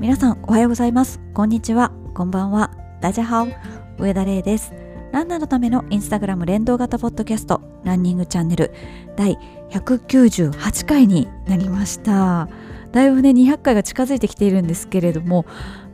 皆さんおはようございます。こんにちは。こんばんは。ダジャハオ。上田玲です。ランナーのためのインスタグラム連動型ポッドキャスト。ランニングチャンネル。第198回になりました。だいぶね200回が近づいてきているんですけれども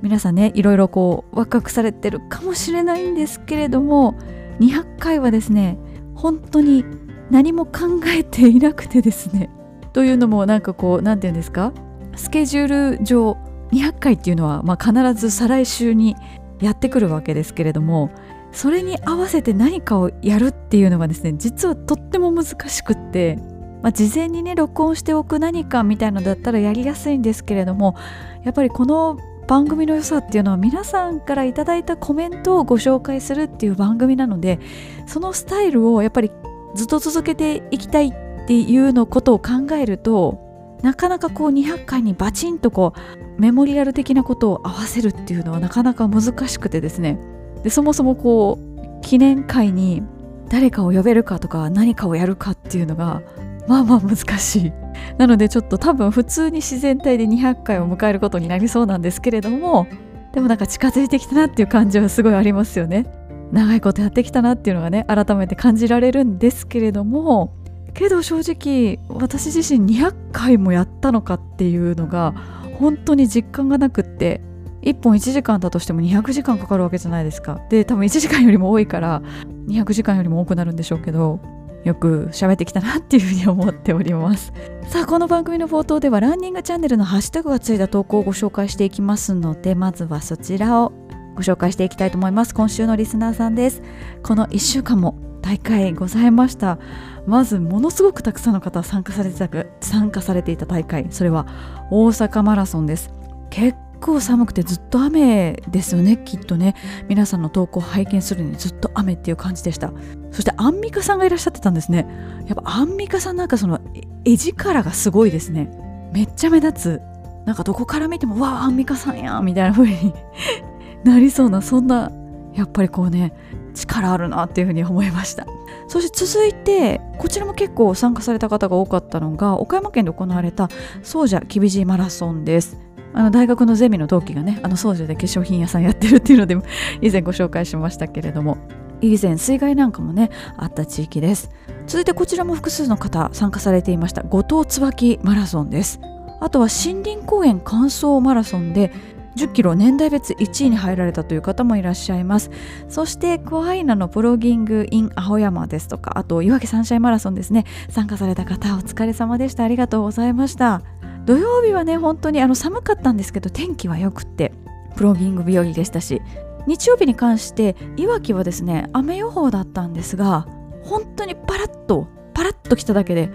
皆さんねいろいろこうワクワクされてるかもしれないんですけれども200回はですね本当に何も考えていなくてですね。というのもなんかこう何て言うんですか？スケジュール上200回っていうのは、まあ、必ず再来週にやってくるわけですけれどもそれに合わせて何かをやるっていうのがですね実はとっても難しくって、まあ、事前にね録音しておく何かみたいのだったらやりやすいんですけれどもやっぱりこの番組の良さっていうのは皆さんから頂いたコメントをご紹介するっていう番組なのでそのスタイルをやっぱりずっと続けていきたいっていうのことを考えるとなかなかこう200回にバチンとこうメモリアル的なことを合わせるっていうのはなかなか難しくてですね。でそもそもこう記念会に誰かを呼べるかとか何かをやるかっていうのがまあまあ難しい。なのでちょっと多分普通に自然体で200回を迎えることになりそうなんですけれどもでもなんか近づいてきたなっていう感じはすごいありますよね。長いことやってきたなっていうのがね改めて感じられるんですけれどもけど正直私自身200回もやったのかっていうのが本当に実感がなくって1本1時間だとしても200時間かかるわけじゃないですか。で多分1時間よりも多いから200時間よりも多くなるんでしょうけどよく喋ってきたなっていうふうに思っております。さあこの番組の冒頭ではランニングチャンネルのハッシュタグがついた投稿をご紹介していきますのでまずはそちらをご紹介していきたいと思います。今週のリスナーさんです。この1週間も大会ございました。まずものすごくたくさんの方参加されてた参加されていた大会それは大阪マラソンです。結構寒くてずっと雨ですよねきっとね。皆さんの投稿を拝見するのにずっと雨っていう感じでした。そしてアンミカさんがいらっしゃってたんですね。やっぱアンミカさんなんかその絵力がすごいですね。めっちゃ目立つ。なんかどこから見てもわあアンミカさんやみたいな風に なりそうなそんなやっぱりこうね力あるなっていうふうに思いました。そして続いてこちらも結構参加された方が多かったのが岡山県で行われた総社きびじマラソンです。あの大学のゼミの同期がねあの総社で化粧品屋さんやってるっていうので 以前ご紹介しましたけれども以前水害なんかもねあった地域です。続いてこちらも複数の方参加されていました後藤椿マラソンです。あとは森林公園乾燥マラソンで10キロ年代別1位に入られたという方もいらっしゃいます。そしてクワイナのプロギング in 青山ですとかあと岩木サンシャインマラソンですね。参加された方お疲れ様でした。ありがとうございました。土曜日はね本当にあの寒かったんですけど天気は良くってプロギング日和でしたし日曜日に関していわきはですね雨予報だったんですが本当にパラッとパラッと来ただけで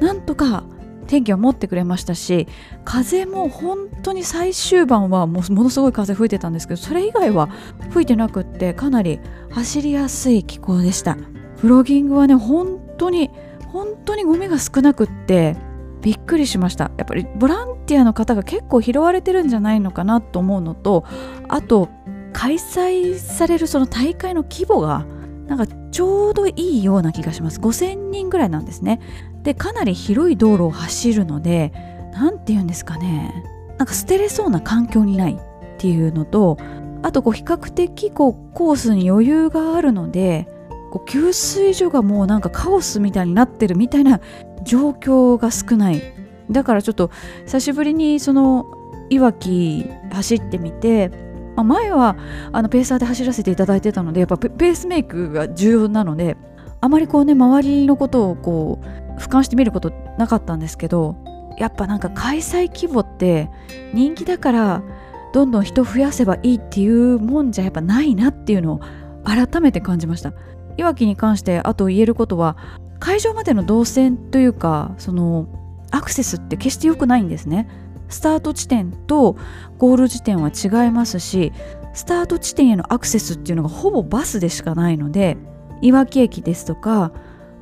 なんとか天気を持ってくれましたし風も本当に最終盤はものすごい風吹いてたんですけどそれ以外は吹いてなくってかなり走りやすい気候でした。プロギングはね本当に本当にゴミが少なくってびっくりしました。やっぱりボランティアの方が結構拾われてるんじゃないのかなと思うのとあと開催されるその大会の規模がなんかちょうどいいような気がします。5000人ぐらいなんですね。でかなり広い道路を走るので何て言うんですかね。なんか捨てれそうな環境にないっていうのとあとこう比較的こうコースに余裕があるのでこう給水所がもうなんかカオスみたいになってるみたいな状況が少ない。だからちょっと久しぶりにそのいわき走ってみて、まあ、前はあのペーサーで走らせていただいてたのでやっぱペースメイクが重要なのであまりこうね周りのことをこう俯瞰してみることなかったんですけどやっぱなんか開催規模って人気だからどんどん人増やせばいいっていうもんじゃやっぱないなっていうのを改めて感じました。いわきに関してあと言えることは会場までの動線というかそのアクセスって決して良くないんですね。スタート地点とゴール地点は違いますしスタート地点へのアクセスっていうのがほぼバスでしかないのでいわき駅ですとか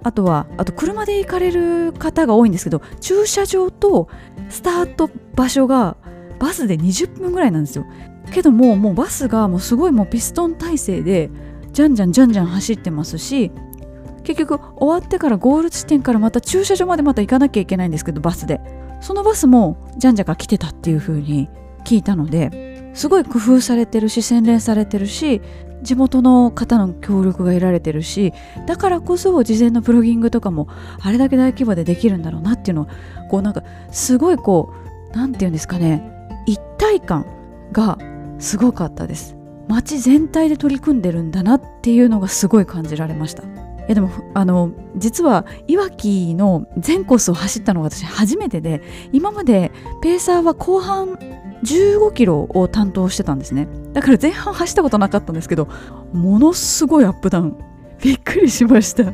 あとはあと車で行かれる方が多いんですけど駐車場とスタート場所がバスで20分ぐらいなんですよ。けどももうバスがもうすごいもうピストン体制でじゃんじゃんじゃんじゃん走ってますし結局終わってからゴール地点からまた駐車場までまた行かなきゃいけないんですけどバスで。そのバスもじゃんじゃが来てたっていう風に聞いたのですごい工夫されてるし洗練されてるし地元の方の協力が得られてるしだからこそ事前のプロギングとかもあれだけ大規模でできるんだろうなっていうのはこうなんかすごいこう何て言うんですかね一体感がすごかったです。街全体で取り組んでるんだなっていうのがすごい感じられました。いやでもあの実はいわきの全コースを走ったのが私初めてで今までペーサーは後半15キロを担当してたんですね。だから前半走ったことなかったんですけどものすごいアップダウン。びっくりしました。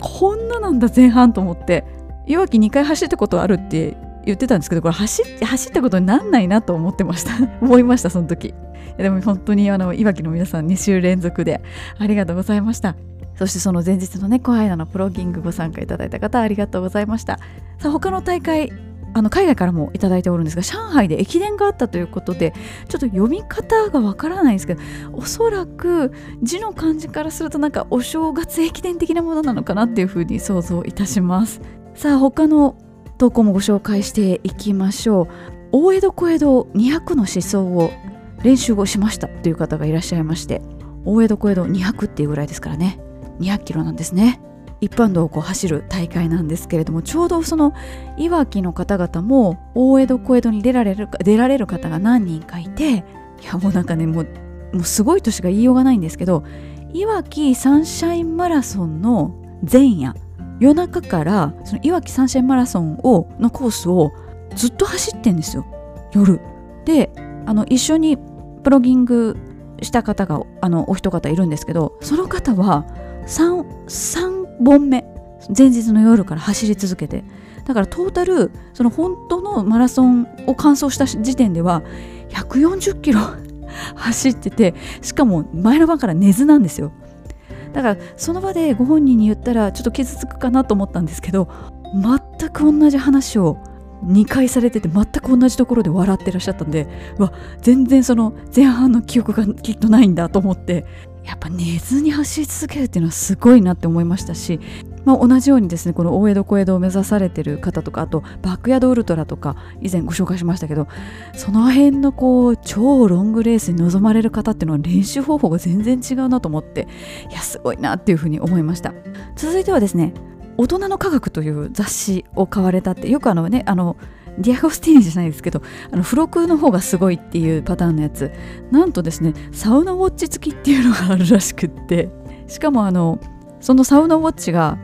こんななんだ前半と思って。いわき2回走ったことあるって言ってたんですけどこれ走走ったことになんないなと思ってました。思いましたその時。でも本当にあのいわきの皆さん2週連続で。ありがとうございました。そしてその前日のねコハイナのプロギングご参加いただいた方ありがとうございました。さあ他の大会あの海外からもいただいておるんですが上海で駅伝があったということでちょっと読み方がわからないんですけどおそらく字の漢字からするとなんかお正月駅伝的なものなのかなっていうふうに想像いたします。さあ他の投稿もご紹介していきましょう。大江戸小江戸200の思想を練習をしましたという方がいらっしゃいまして大江戸小江戸200っていうぐらいですからね。200キロなんですね。一般道をこう走る大会なんですけれどもちょうどそのいわきの方々も大江戸小江戸に出られる出られる方が何人かいていやもうなんかねもうもうすごいとしか言いようがないんですけどいわきサンシャインマラソンの前夜夜中からそのいわきサンシャインマラソンをのコースをずっと走ってんですよ。夜。であの一緒にプロギングした方があのお一方いるんですけどその方は 3, 3本目前日の夜から走り続けて。だからトータルその本当のマラソンを完走した時点では140キロ 走っててしかも前の晩から寝ずなんですよ。だからその場でご本人に言ったらちょっと傷つくかなと思ったんですけど全く同じ話を2回されてて全く同じところで笑ってらっしゃったんでわ全然その前半の記憶がきっとないんだと思って。やっぱ寝ずに走り続けるっていうのはすごいなって思いましたし、まあ、同じようにですねこの大江戸小江戸を目指されてる方とかあとバックヤードウルトラとか以前ご紹介しましたけどその辺のこう超ロングレースに臨まれる方っていうのは練習方法が全然違うなと思っていやすごいなっていうふうに思いました。続いてはですね大人の科学という雑誌を買われたってよくあのねあのディアゴスティーニじゃないですけどあの付録の方がすごいっていうパターンのやつ。なんとですねサウナウォッチ付きっていうのがあるらしくってしかもあのそのサウナウォッチが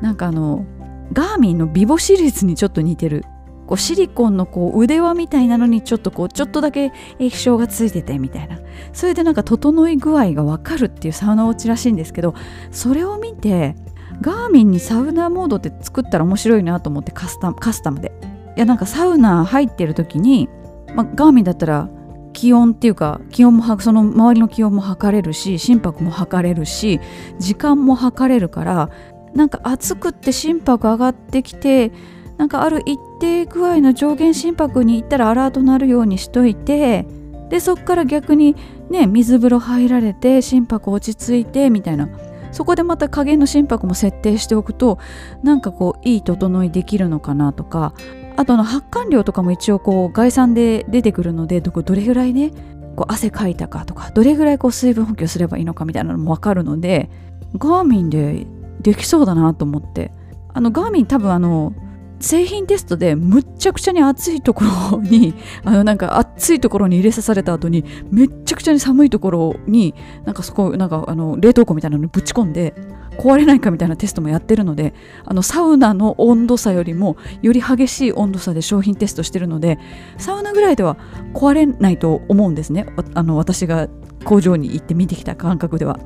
なんかあのガーミンのビボシリーズにちょっと似てる。こうシリコンのこう腕輪みたいなのにちょっとこうちょっとだけ液晶がついててみたいな。それでなんか整い具合がわかるっていうサウナウォッチらしいんですけどそれを見てガーミンにサウナモードって作ったら面白いなと思ってカスタムカスタムで。いやなんかサウナ入ってる時に、まあ、ガーミンだったら気温っていうか気温もその周りの気温も測れるし心拍も測れるし時間も測れるからなんか暑くって心拍上がってきてなんかある一定具合の上限心拍に行ったらアラートなるようにしといてでそっから逆にね水風呂入られて心拍落ち着いてみたいな。そこでまた加減の心拍も設定しておくとなんかこういい整いできるのかなとかあとの発汗量とかも一応こう概算で出てくるのでどどれぐらいねこう汗かいたかとかどれぐらいこう水分補給すればいいのかみたいなのも分かるのでガーミンでできそうだなと思って。あのガーミン多分あの製品テストでむっちゃくちゃに暑いところに あのなんか暑いところに入れさされた後にめっちゃくちゃに寒いところになんかそこなんかあの冷凍庫みたいなのにぶち込んで壊れないかみたいなテストもやってるのであのサウナの温度差よりもより激しい温度差で商品テストしてるのでサウナぐらいでは壊れないと思うんですね。あの私が工場に行って見てきた感覚では。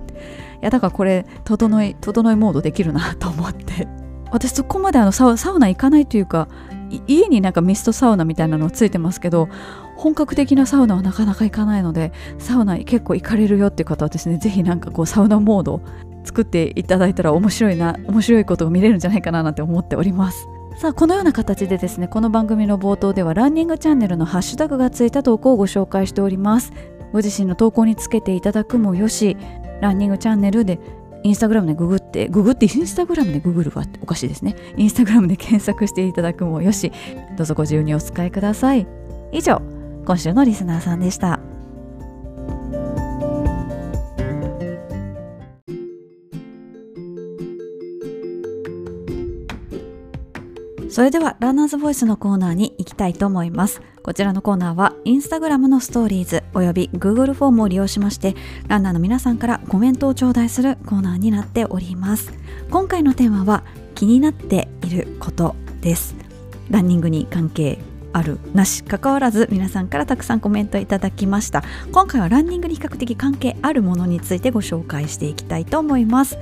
いやだからこれ整い整いモードできるなと思って。私そこまであのサウナ行かないというか家になんかミストサウナみたいなのついてますけど本格的なサウナはなかなか行かないのでサウナ結構行かれるよっていう方はですねぜひなんかこうサウナモード作っていただいたら面白いな面白いことが見れるんじゃないかななんて思っております。さあこのような形でですねこの番組の冒頭ではランニングチャンネルのハッシュタグがついた投稿をご紹介しております。ご自身の投稿につけていただくもよしランニングチャンネルでインスタグラムでググって、ググってインスタグラムでググるはおかしいですね。インスタグラムで検索していただくもよし、どうぞご自由にお使いください。以上、今週のリスナーさんでしたそれではランナーズボイスのコーナーに行きたいと思いますこちらのコーナーはインスタグラムのストーリーズおよび Google フォームを利用しましてランナーの皆さんからコメントを頂戴するコーナーになっております。今回のテーマは気になっていることです。ランニングに関係あるなし関わらず皆さんからたくさんコメントいただきました。今回はランニングに比較的関係あるものについてご紹介していきたいと思います。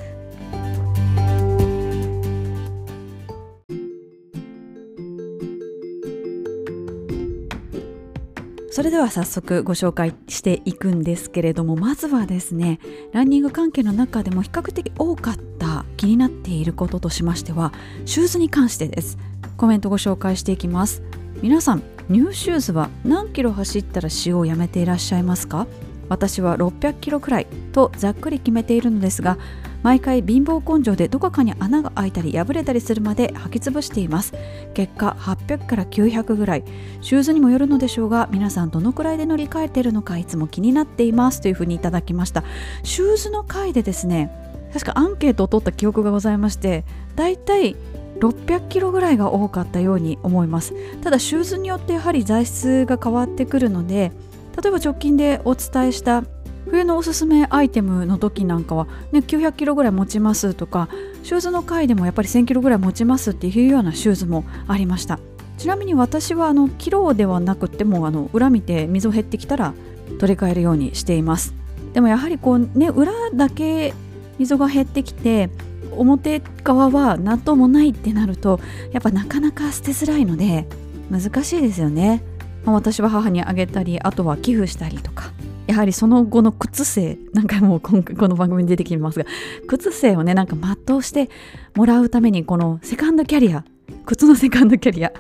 それでは早速ご紹介していくんですけれどもまずはですねランニング関係の中でも比較的多かった気になっていることとしましてはシューズに関してです。コメントご紹介していきます。皆さんニューシューズは何キロ走ったら使用をやめていらっしゃいますか？私は600キロくらいとざっくり決めているのですが毎回貧乏根性でどこかに穴が開いたり破れたりするまで履き潰しています。結果800から900ぐらい。シューズにもよるのでしょうが皆さんどのくらいで乗り換えているのかいつも気になっています。というふうにいただきました。シューズの回でですね確かアンケートを取った記憶がございましてだいたい600キロぐらいが多かったように思います。ただシューズによってやはり材質が変わってくるので例えば直近でお伝えした冬のおすすめアイテムの時なんかは、ね、900キロぐらい持ちますとかシューズの回でもやっぱり1000キロぐらい持ちますっていうようなシューズもありました。ちなみに私はあのキロではなくてもあの裏見て溝減ってきたら取り替えるようにしています。でもやはりこうね裏だけ溝が減ってきて表側は納豆もないってなるとやっぱなかなか捨てづらいので難しいですよね、まあ、私は母にあげたりあとは寄付したりとか。やはりその後の靴生何回も今回この番組に出てきますが靴生をねなんか全うしてもらうためにこのセカンドキャリア靴のセカンドキャリア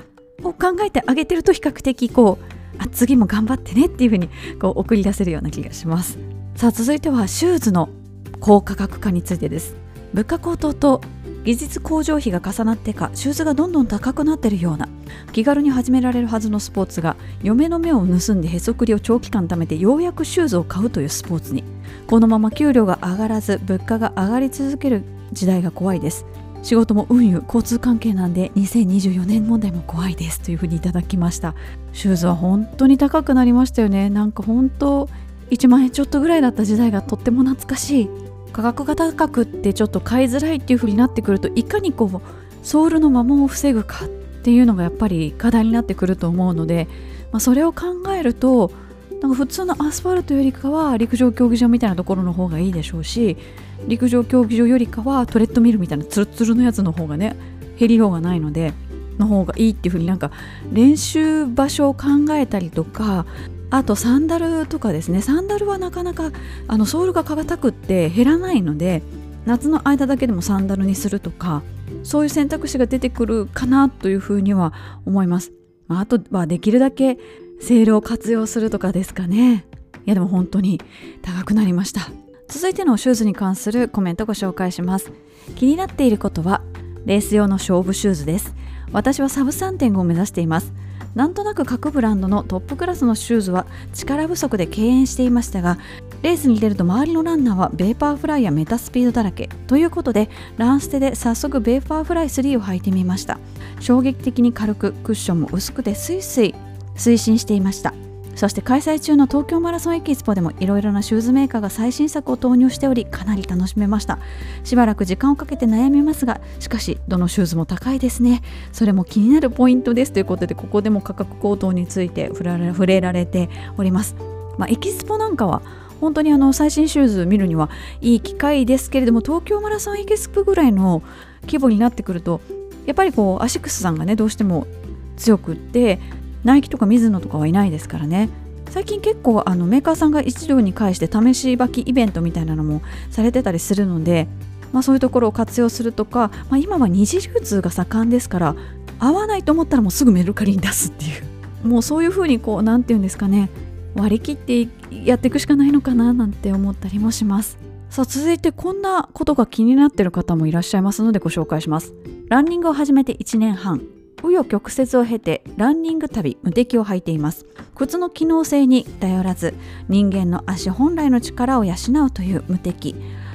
を考えてあげてると比較的こうあ次も頑張ってねっていうふうにこう送り出せるような気がします。さあ続いてはシューズの高価格化についてです。物価高騰と技術向上費が重なってかシューズがどんどん高くなってるような気軽に始められるはずのスポーツが嫁の目を盗んでへそくりを長期間貯めてようやくシューズを買うというスポーツにこのまま給料が上がらず物価が上がり続ける時代が怖いです。仕事も運輸交通関係なんで2024年問題も怖いですというふうにいただきました。シューズは本当に高くなりましたよね。なんか本当1万円ちょっとぐらいだった時代がとっても懐かしい。価格が高くってちょっと買いづらいっていう風になってくるといかにこうソールの摩耗を防ぐかっていうのがやっぱり課題になってくると思うので、まあ、それを考えるとなんか普通のアスファルトよりかは陸上競技場みたいなところの方がいいでしょうし陸上競技場よりかはトレッドミルみたいなツルツルのやつの方がね減りようがないのでの方がいいっていう風になんか練習場所を考えたりとかあとサンダルとかですね。サンダルはなかなかあのソールが硬くって減らないので夏の間だけでもサンダルにするとかそういう選択肢が出てくるかなというふうには思います、まあ、あとはできるだけセールを活用するとかですかね。いやでも本当に高くなりました。続いてのシューズに関するコメントご紹介します。気になっていることはレース用の勝負シューズです。私はサブ3.5を目指しています。なんとなく各ブランドのトップクラスのシューズは力不足で敬遠していましたがレースに出ると周りのランナーはベーパーフライやメタスピードだらけ。ということでランステで早速ベーパーフライ3を履いてみました。衝撃的に軽くクッションも薄くてスイスイ推進していました。そして開催中の東京マラソンエキスポでもいろいろなシューズメーカーが最新作を投入しておりかなり楽しめました。しばらく時間をかけて悩みますがしかしどのシューズも高いですね。それも気になるポイントです。ということでここでも価格高騰について触れられております、まあ、エキスポなんかは本当にあの最新シューズ見るにはいい機会ですけれども東京マラソンエキスポぐらいの規模になってくるとやっぱりこうアシックスさんがねどうしても強くってナイキとかミズノとかはいないですからね。最近結構あのメーカーさんが一堂に会して試し履きイベントみたいなのもされてたりするので、まあ、そういうところを活用するとか、まあ、今は二次流通が盛んですから合わないと思ったらもうすぐメルカリに出すっていう。もうそういうふうにこう何て言うんですかね。割り切ってやっていくしかないのかななんて思ったりもします。さあ続いてこんなことが気になってる方もいらっしゃいますのでご紹介します。ランニングを始めて1年半。紆余曲折を経てランニング旅無敵を履いています。靴の機能性に頼らず人間の足本来の力を養うという無敵。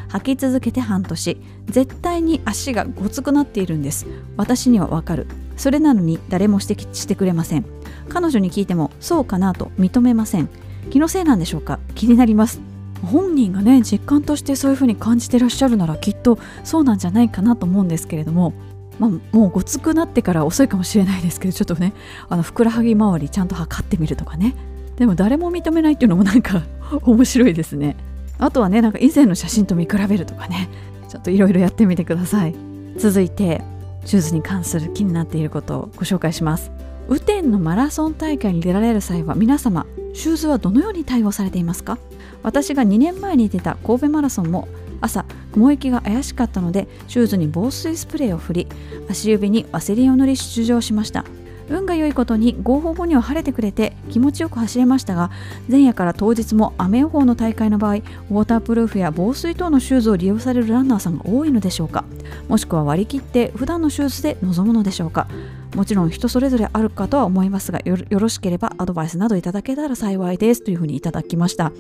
履き続けて半年絶対に足がごつくなっているんです。私にはわかる。それなのに誰も指摘してくれません。彼女に聞いてもそうかなと認めません。気のせいなんでしょうか？気になります。本人がね実感としてそういう風に感じてらっしゃるならきっとそうなんじゃないかなと思うんですけれども。まあ、もうごつくなってから遅いかもしれないですけどちょっとねあのふくらはぎ周りちゃんと測ってみるとかね。でも誰も認めないっていうのもなんか 面白いですね。あとはねなんか以前の写真と見比べるとかね。ちょっといろいろやってみてください。続いてシューズに関する気になっていることをご紹介します。雨天のマラソン大会に出られる際は皆様シューズはどのように対応されていますか？私が2年前に出た神戸マラソンも朝雲行きが怪しかったのでシューズに防水スプレーを振り足指にワセリンを塗り出場しました。運が良いことに合法後には晴れてくれて気持ちよく走れましたが前夜から当日も雨予報の大会の場合ウォータープルーフや防水等のシューズを利用されるランナーさんが多いのでしょうか。もしくは割り切って普段のシューズで臨むのでしょうか。もちろん人それぞれあるかとは思いますがよろしければアドバイスなどいただけたら幸いです。というふうにいただきました。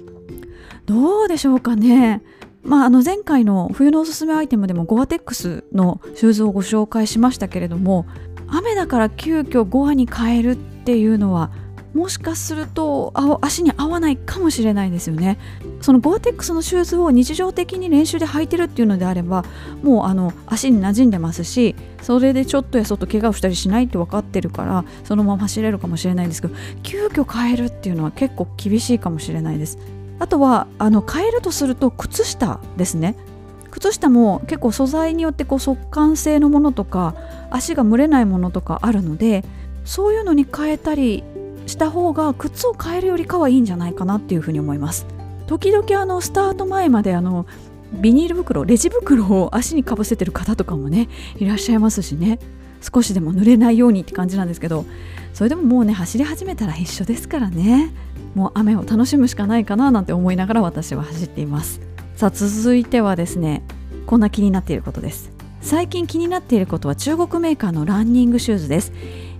どうでしょうかね。まあ、あの前回の冬のおすすめアイテムでもゴアテックスのシューズをご紹介しましたけれども雨だから急遽ゴアに変えるっていうのはもしかすると足に合わないかもしれないですよね。そのゴアテックスのシューズを日常的に練習で履いてるっていうのであればもうあの足に馴染んでますしそれでちょっとやそっと怪我をしたりしないって分かってるからそのまま走れるかもしれないんですけど急遽変えるっていうのは結構厳しいかもしれないです。あとはあの変えるとすると靴下ですね。靴下も結構素材によってこう速乾性のものとか足が蒸れないものとかあるのでそういうのに変えたりした方が靴を変えるよりかはいいんじゃないかなっていうふうに思います。時々あのスタート前まであのビニール袋レジ袋を足にかぶせてる方とかもねいらっしゃいますしね。少しでも濡れないようにって感じなんですけどそれでももうね走り始めたら一緒ですからね。もう雨を楽しむしかないかななんて思いながら私は走っています。さあ続いてはですねこんな気になっていることです。最近気になっていることは中国メーカーのランニングシューズです。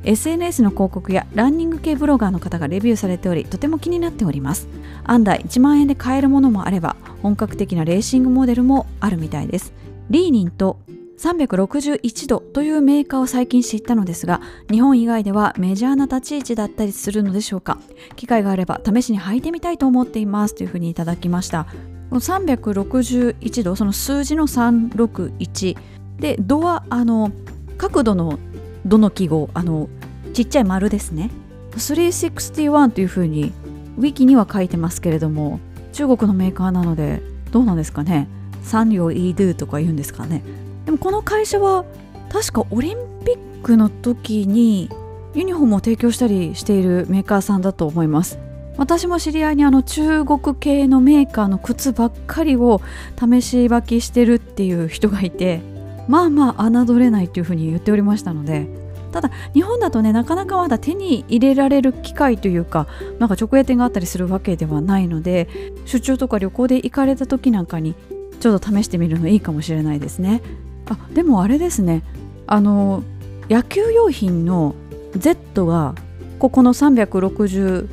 SNS の広告やランニング系ブロガーの方がレビューされておりとても気になっております。案外1万円で買えるものもあれば本格的なレーシングモデルもあるみたいです。リーニンと361度というメーカーを最近知ったのですが日本以外ではメジャーな立ち位置だったりするのでしょうか。機会があれば試しに履いてみたいと思っていますというふうにいただきました。361度その数字の361で度はあの角度のどの記号あのちっちゃい丸ですね。361というふうにウィキには書いてますけれども中国のメーカーなのでどうなんですかね。サンリオイドゥとか言うんですかね。でもこの会社は確かオリンピックの時にユニフォームを提供したりしているメーカーさんだと思います。私も知り合いにあの中国系のメーカーの靴ばっかりを試し履きしてるっていう人がいてまあまあ侮れないっていうふうに言っておりましたのでただ日本だとねなかなかまだ手に入れられる機会というかなんか直営店があったりするわけではないので出張とか旅行で行かれた時なんかにちょっと試してみるのいいかもしれないですね。あでもあれですね。あの野球用品の Z がここの361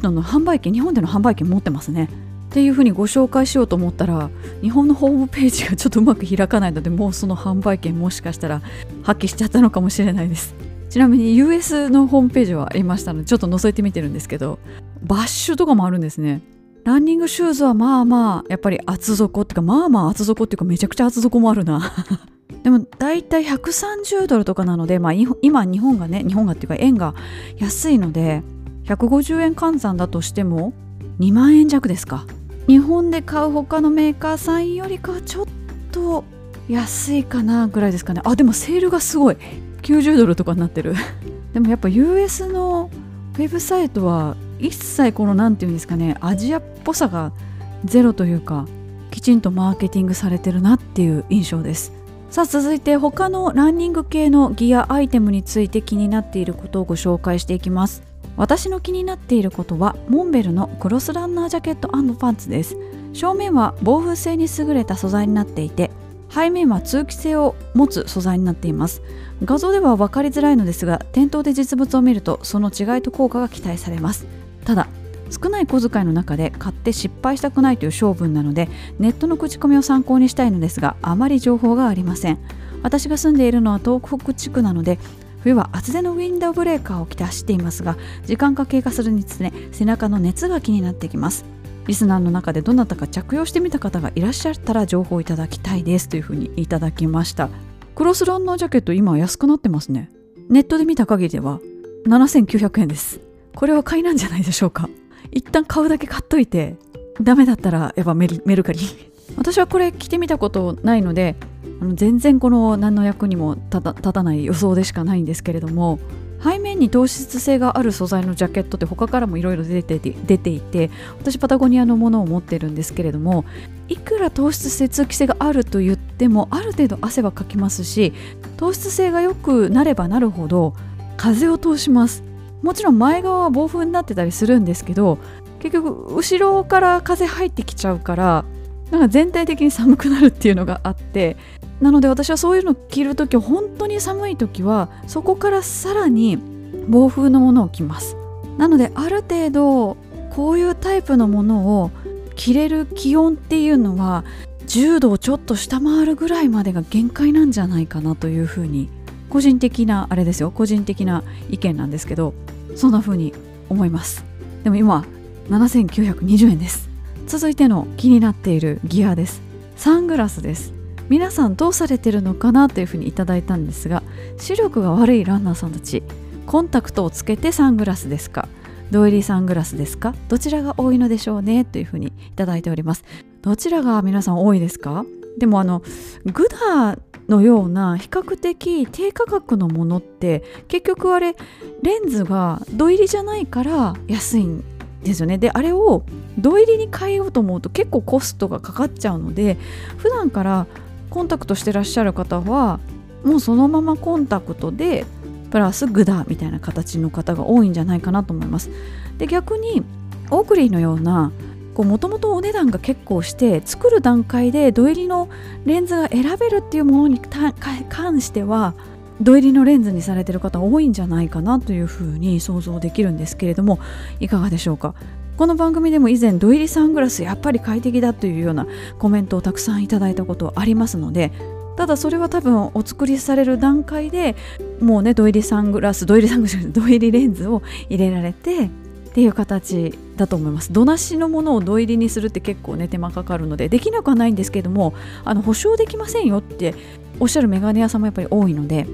度の販売権日本での販売権持ってますね。っていうふうにご紹介しようと思ったら日本のホームページがちょっとうまく開かないのでもうその販売権もしかしたら発揮しちゃったのかもしれないです。ちなみに US のホームページはありましたのでちょっと覗いてみてるんですけどバッシュとかもあるんですね。ランニングシューズはまあまあやっぱり厚底っていうかまあまあ厚底っていうかめちゃくちゃ厚底もあるな。でも大体130ドルとかなので、まあ、今日本がね日本がっていうか円が安いので150円換算だとしても2万円弱ですか。日本で買う他のメーカーさんよりかはちょっと安いかなぐらいですかね。あでもセールがすごい。90ドルとかになってる。でもやっぱ US のウェブサイトは一切この何て言うんですかねアジアっぽさがゼロというかきちんとマーケティングされてるなっていう印象です。さあ続いて他のランニング系のギアアイテムについて気になっていることをご紹介していきます。私の気になっていることはモンベルのクロスランナージャケットパンツです。正面は防風性に優れた素材になっていて背面は通気性を持つ素材になっています。画像では分かりづらいのですが店頭で実物を見るとその違いと効果が期待されます。ただ少ない小遣いの中で買って失敗したくないという性分なのでネットの口コミを参考にしたいのですがあまり情報がありません。私が住んでいるのは東北地区なので冬は厚手のウィンドウブレーカーを着て走っていますが時間が経過するにつれ背中の熱が気になってきます。リスナーの中でどなたか着用してみた方がいらっしゃったら情報いただきたいですというふうにいただきました。クロスランナージャケット今安くなってますね。ネットで見た限りでは7900円です。これは買いなんじゃないでしょうか。一旦買うだけ買っといてダメだったらやっぱメルカリ。私はこれ着てみたことないので全然この何の役にも立たない予想でしかないんですけれども背面に糖質性がある素材のジャケットって他からもいろいろ出て出ていて私パタゴニアのものを持ってるんですけれどもいくら糖質性通気性があると言ってもある程度汗はかきますし糖質性が良くなればなるほど風を通します。もちろん前側は暴風になってたりするんですけど結局後ろから風入ってきちゃうからなんか全体的に寒くなるっていうのがあってなので私はそういうの着る時本当に寒い時はそこからさらに暴風のものを着ます。なのである程度こういうタイプのものを着れる気温っていうのは10度をちょっと下回るぐらいまでが限界なんじゃないかなというふうに個人的なあれですよ。個人的な意見なんですけどそんな風に思います。でも今7920円です。続いての気になっているギアです。サングラスです。皆さんどうされてるのかなというふうにいただいたんですが視力が悪いランナーさんたちコンタクトをつけてサングラスですか？土入りサングラスですか？どちらが多いのでしょうねというふうにいただいております。どちらが皆さん多いですか？でもあのグダのような比較的低価格のものって結局あれレンズが土入りじゃないから安いんですよね。であれを土入りに変えようと思うと結構コストがかかっちゃうので普段からコンタクトしてらっしゃる方はもうそのままコンタクトでプラスグダみたいな形の方が多いんじゃないかなと思います。で逆にオークリーのようなもともとお値段が結構して作る段階で土入りのレンズが選べるっていうものに関しては土入りのレンズにされてる方多いんじゃないかなというふうに想像できるんですけれどもいかがでしょうか？この番組でも以前土入りサングラスやっぱり快適だというようなコメントをたくさんいただいたことありますのでただそれは多分お作りされる段階でもうね土入りサングラス土入りサングラス土入りレンズを入れられてっていう形だと思います。土なしのものを土入りにするって結構ね手間かかるのでできなくはないんですけどもあの保証できませんよっておっしゃるメガネ屋さんもやっぱり多いので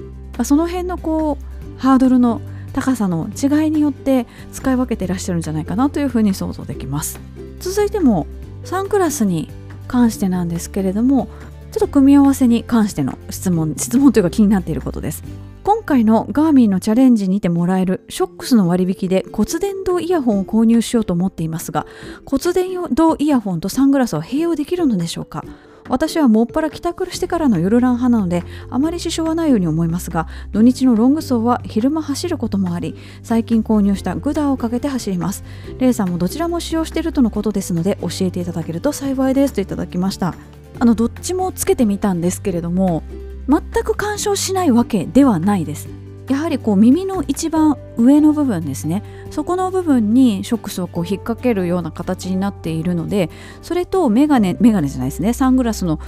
その辺のこうハードルの高さの違いによって使い分けてらっしゃるんじゃないかなというふうに想像できます。続いてもサングラスに関してなんですけれどもちょっと組み合わせに関しての質問 質問というか気になっていることです。今回のガーミンのチャレンジにてもらえるショックスの割引で骨伝導イヤホンを購入しようと思っていますが骨伝導イヤホンとサングラスは併用できるのでしょうか？私はもっぱら帰宅してからの夜ラン派なのであまり支障はないように思いますが土日のロング走は昼間走ることもあり最近購入したグダーをかけて走ります。レイさんもどちらも使用しているとのことですので教えていただけると幸いですといただきました。あのどっちもつけてみたんですけれども全く干渉しないわけではないです。やはりこう耳の一番上の部分ですね。そこの部分にショックスをこう引っ掛けるような形になっているのでそれとメガネメガネじゃないですね。サングラスの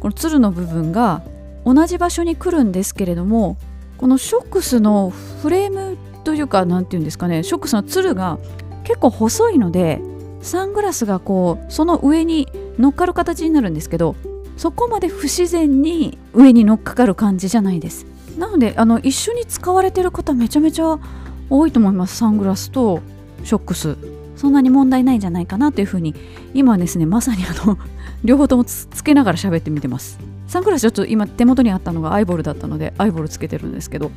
このつるの部分が同じ場所に来るんですけれどもこのショックスのフレームというか何て言うんですかねショックスのつるが結構細いのでサングラスがこうその上に乗っかる形になるんですけどそこまで不自然に上に乗っかかる感じじゃないです。なのであの一緒に使われてる方めちゃめちゃ多いと思います。サングラスとショックス。そんなに問題ないんじゃないかなというふうに今ですねまさにあの 両方ともつけながら喋ってみてます。サングラスちょっと今手元にあったのがアイボルだったのでアイボルつけてるんですけど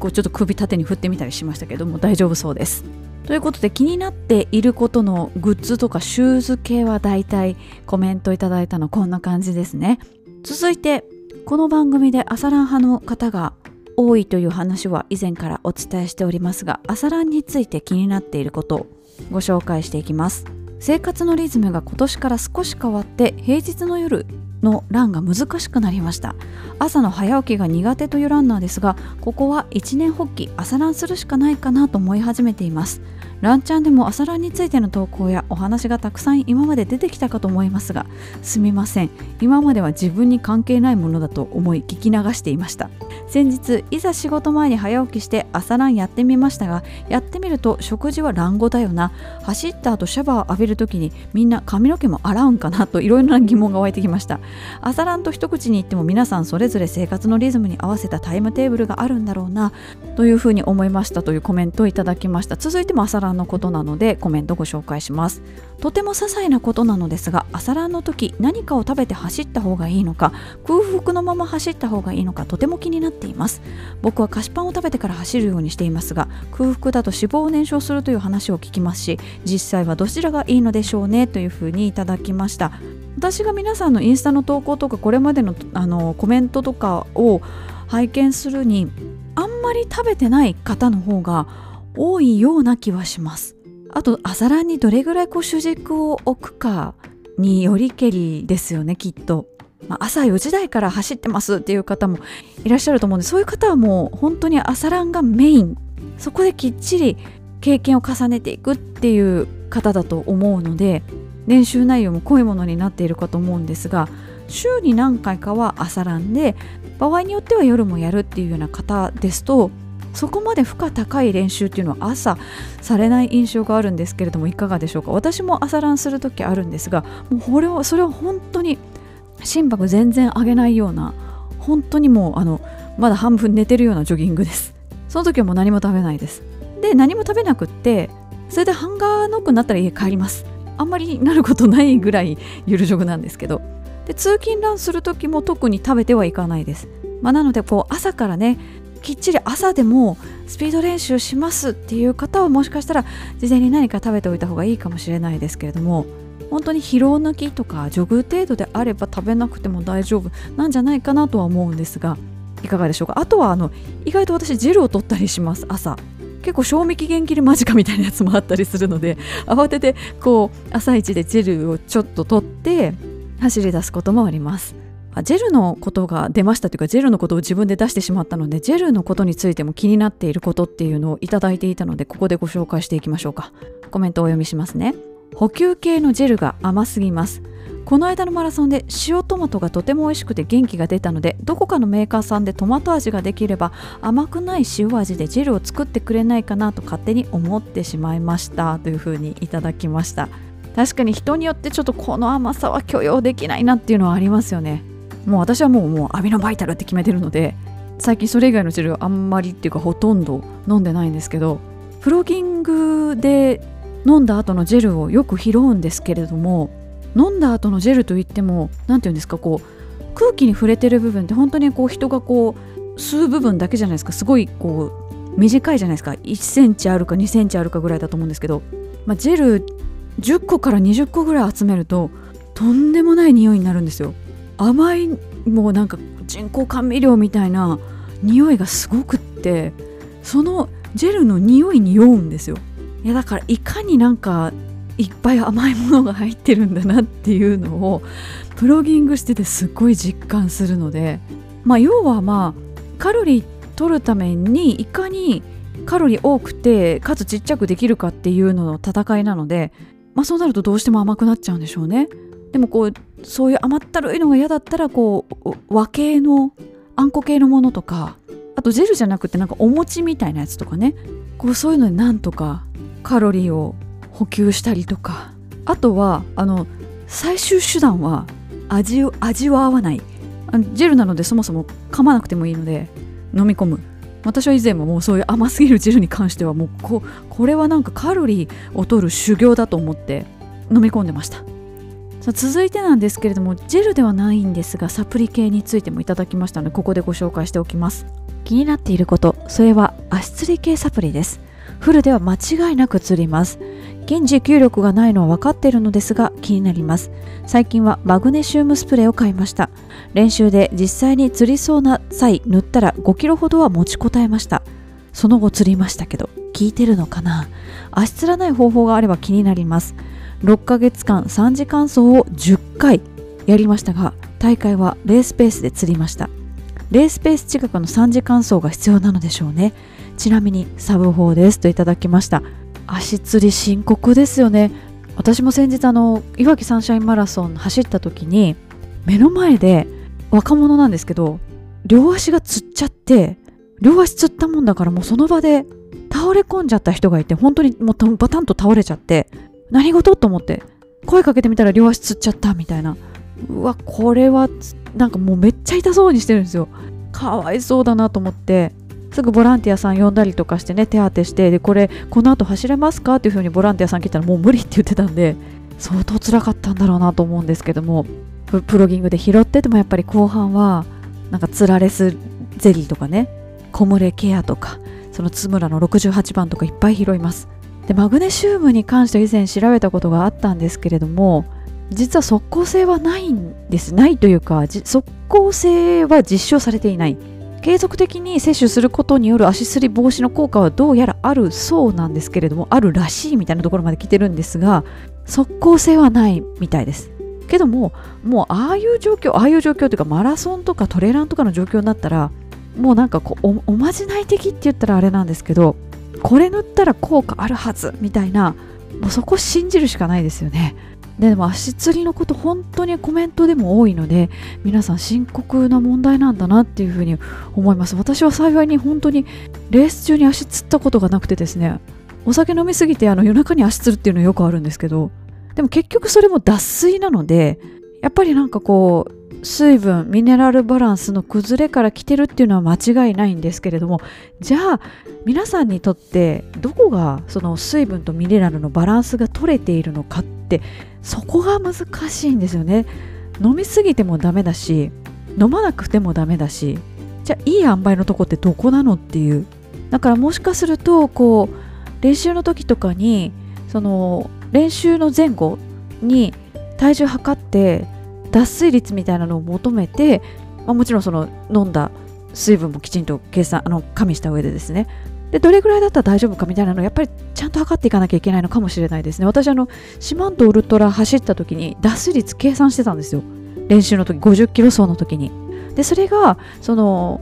こうちょっと首縦に振ってみたりしましたけども大丈夫そうです。ということで気になっていることのグッズとかシューズ系はだいたいコメントいただいたのこんな感じですね。続いてこの番組で朝ラン派の方が多いという話は以前からお伝えしておりますが朝ランについて気になっていることをご紹介していきます。生活のリズムが今年から少し変わって平日の夜のランが難しくなりました。朝の早起きが苦手というランナーですがここは一年発起朝ランするしかないかなと思い始めています。ランチャンでも朝ランについての投稿やお話がたくさん今まで出てきたかと思いますがすみません。今までは自分に関係ないものだと思い聞き流していました。先日いざ仕事前に早起きして朝ランやってみましたがやってみると食事はランゴだよな。走った後シャワー浴びる時にみんな髪の毛も洗うんかなといろいろな疑問が湧いてきました。朝ランと一口に言っても皆さんそれぞれ生活のリズムに合わせたタイムテーブルがあるんだろうなというふうに思いましたというコメントをいただきました。続いても朝ランのことなのでコメントご紹介します。とても些細なことなのですが朝ランの時何かを食べて走った方がいいのか空腹のまま走った方がいいのかとても気になっています。僕は菓子パンを食べてから走るようにしていますが空腹だと脂肪を燃焼するという話を聞きますし実際はどちらがいいのでしょうねというふうにいただきました。私が皆さんのインスタの投稿とかこれまでのあのコメントとかを拝見するにあんまり食べてない方の方が多いような気はします。あと朝ランにどれぐらいこう主軸を置くかによりけりですよねきっと、まあ、朝4時台から走ってますっていう方もいらっしゃると思うんでそういう方はもう本当に朝ランがメイン。そこできっちり経験を重ねていくっていう方だと思うので練習内容も濃いものになっているかと思うんですが週に何回かは朝ランで場合によっては夜もやるっていうような方ですとそこまで負荷高い練習っていうのは朝されない印象があるんですけれどもいかがでしょうか？私も朝ランする時あるんですがもうこれはそれは本当に心拍全然上げないような本当にもうあのまだ半分寝てるようなジョギングです。その時はもう何も食べないです。で何も食べなくってそれでハンガーノックになったら家帰ります。あんまりなることないぐらいゆるジョグなんですけど。で通勤ランする時も特に食べてはいかないです。まあ、なのでこう朝からねきっちり朝でもスピード練習しますっていう方はもしかしたら事前に何か食べておいた方がいいかもしれないですけれども本当に疲労抜きとかジョグ程度であれば食べなくても大丈夫なんじゃないかなとは思うんですがいかがでしょうか？あとはあの意外と私ジェルを取ったりします朝。結構賞味期限切れ間近みたいなやつもあったりするので慌ててこう朝一でジェルをちょっと取って走り出すこともあります。ジェルのことが出ましたというかジェルのことを自分で出してしまったのでジェルのことについても気になっていることっていうのをいただいていたのでここでご紹介していきましょうか。コメントをお読みしますね。補給系のジェルが甘すぎますこの間のマラソンで塩トマトがとても美味しくて元気が出たのでどこかのメーカーさんでトマト味ができれば甘くない塩味でジェルを作ってくれないかなと勝手に思ってしまいましたというふうにいただきました。確かに人によってちょっとこの甘さは許容できないなっていうのはありますよね。もう私はもうもうアミノバイタルって決めてるので最近それ以外のジェルあんまりっていうかほとんど飲んでないんですけどプロギングで飲んだ後のジェルをよく拾うんですけれども飲んだ後のジェルといっても何て言うんですかこう空気に触れてる部分って本当にこう人がこう吸う部分だけじゃないですか。すごいこう短いじゃないですか1センチあるか2センチあるかぐらいだと思うんですけど、まあ、ジェル10個から20個ぐらい集めるととんでもない匂いになるんですよ。甘いもうなんか人工甘味料みたいな匂いがすごくってそのジェルの匂いに酔うんですよ。いやだからいかになんかいっぱい甘いものが入ってるんだなっていうのをプロギングしててすっごい実感するのでまあ要はまあカロリー取るためにいかにカロリー多くてかつちっちゃくできるかっていうのの戦いなのでまあそうなるとどうしても甘くなっちゃうんでしょうね。でもこうそういう甘ったるいのが嫌だったらこう和系のあんこ系のものとかあとジェルじゃなくてなんかお餅みたいなやつとかね。こうそういうのでなんとかカロリーを補給したりとか。あとはあの最終手段は味味は合わない。ジェルなのでそもそも噛まなくてもいいので飲み込む。私は以前ももうそういう甘すぎるジェルに関してはもうここれはなんかカロリーを取る修行だと思って飲み込んでました。さあ続いてなんですけれどもジェルではないんですがサプリ系についてもいただきましたのでここでご紹介しておきます。気になっていることそれは足つり系サプリです。フルでは間違いなく釣ります。現持久力がないのは分かっているのですが気になります。最近はマグネシウムスプレーを買いました。練習で実際に釣りそうな際塗ったら5キロほどは持ちこたえました。その後釣りましたけど効いてるのかな？足つらない方法があれば気になります。6ヶ月間3次乾燥を10回やりましたが大会はレースペースで釣りました。レースペース近くの3時間走が必要なのでしょうね。ちなみにサブ4ですといただきました。足つり深刻ですよね。私も先日あのいわきサンシャインマラソン走った時に目の前で若者なんですけど両足がつっちゃって両足つったもんだからもうその場で倒れ込んじゃった人がいて本当にもうバタンと倒れちゃって何事と思って声かけてみたら両足つっちゃったみたいな。うわこれはなんかもうめっちゃ痛そうにしてるんですよ。かわいそうだなと思って。すぐボランティアさん呼んだりとかしてね手当てして。でこれこの後走れますか？っていう風にボランティアさん聞いたらもう無理って言ってたんで相当辛かったんだろうなと思うんですけども。プロギングで拾っててもやっぱり後半はなんかつられすゼリーとかね。木漏れケアとかその津村の68番とかいっぱい拾います。でマグネシウムに関して以前調べたことがあったんですけれども実は即効性はないんです。ないというか即効性は実証されていない。継続的に摂取することによる足すり防止の効果はどうやらあるそうなんですけれどもあるらしいみたいなところまで来てるんですが即効性はないみたいです。けどももうああいう状況ああいう状況というかマラソンとかトレランとかの状況になったらもうなんかこうおまじない的って言ったらあれなんですけどこれ塗ったら効果あるはずみたいなもうそこ信じるしかないですよね。でも足つりのこと本当にコメントでも多いので皆さん深刻な問題なんだなっていうふうに思います。私は幸いに本当にレース中に足つったことがなくてですねお酒飲みすぎてあの夜中に足つるっていうのよくあるんですけどでも結局それも脱水なのでやっぱりなんかこう水分ミネラルバランスの崩れから来てるっていうのは間違いないんですけれどもじゃあ皆さんにとってどこがその水分とミネラルのバランスが取れているのかってそこが難しいんですよね。飲みすぎてもダメだし飲まなくてもダメだしじゃあいい塩梅のとこってどこなのっていう。だからもしかするとこう練習の時とかにその練習の前後に体重測って脱水率みたいなのを求めて、まあ、もちろんその飲んだ水分もきちんと計算あの加味した上でですね。でどれぐらいだったら大丈夫かみたいなのをやっぱりちゃんと測っていかなきゃいけないのかもしれないですね。私あの四万十ウルトラ走った時に脱水率計算してたんですよ。練習の時50キロ走の時に。でそれがその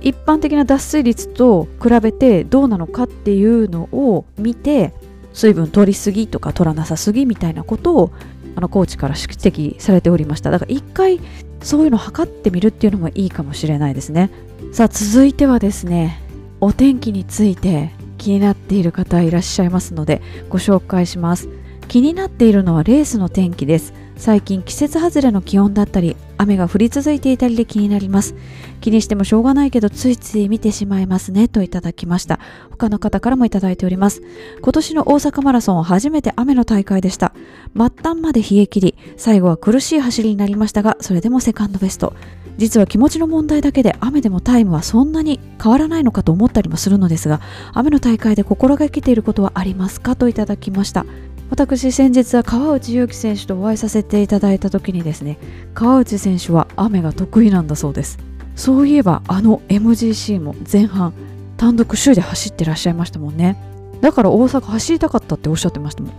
一般的な脱水率と比べてどうなのかっていうのを見て水分取りすぎとか取らなさすぎみたいなことをあのコーチから指摘されておりました。だから一回そういうのを測ってみるっていうのもいいかもしれないですね。さあ続いてはですねお天気について気になっている方いらっしゃいますのでご紹介します。気になっているのはレースの天気です。最近季節外れの気温だったり雨が降り続いていたりで気になります。気にしてもしょうがないけどついつい見てしまいますねといただきました。他の方からもいただいております。今年の大阪マラソンは初めて雨の大会でした。末端まで冷え切り最後は苦しい走りになりましたがそれでもセカンドベスト。実は気持ちの問題だけで雨でもタイムはそんなに変わらないのかと思ったりもするのですが雨の大会で心がけていることはありますか？といただきました。私先日は川内優輝選手とお会いさせていただいた時にですね川内選手は雨が得意なんだそうです。そういえばあの MGC も前半単独首位で走ってらっしゃいましたもんね。だから大阪走りたかったっておっしゃってましたもん。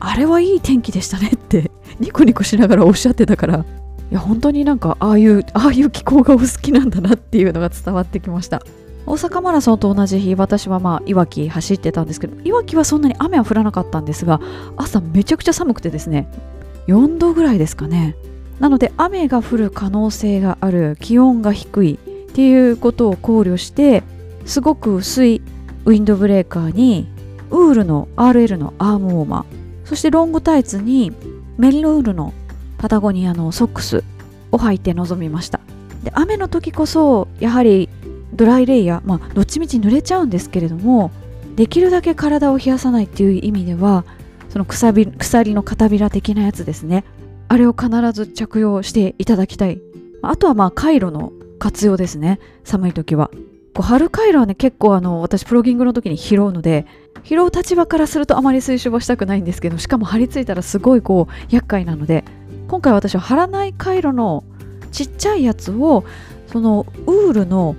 あれはいい天気でしたねって ニコニコしながらおっしゃってたから。いや本当になんかああいうああいう気候がお好きなんだなっていうのが伝わってきました。大阪マラソンと同じ日私はまあいわき走ってたんですけどいわきはそんなに雨は降らなかったんですが朝めちゃくちゃ寒くてですね4度ぐらいですかね。なので雨が降る可能性がある気温が低いっていうことを考慮してすごく薄いウィンドブレーカーにウールの RL のアームウォーマーそしてロングタイツにメリノウールのパタゴニアのソックスを履いて臨みました。で雨の時こそやはりドライレイヤーまあどっちみち濡れちゃうんですけれどもできるだけ体を冷やさないっていう意味ではその鎖鎖の片びら的なやつですね。あれを必ず着用していただきたい。あとはまあカイロの活用ですね。寒い時は。こう春カイロはね結構あの私プロギングの時に拾うので拾う立場からするとあまり推奨はしたくないんですけどしかも貼り付いたらすごいこう厄介なので今回私は貼らないカイロのちっちゃいやつをそのウールの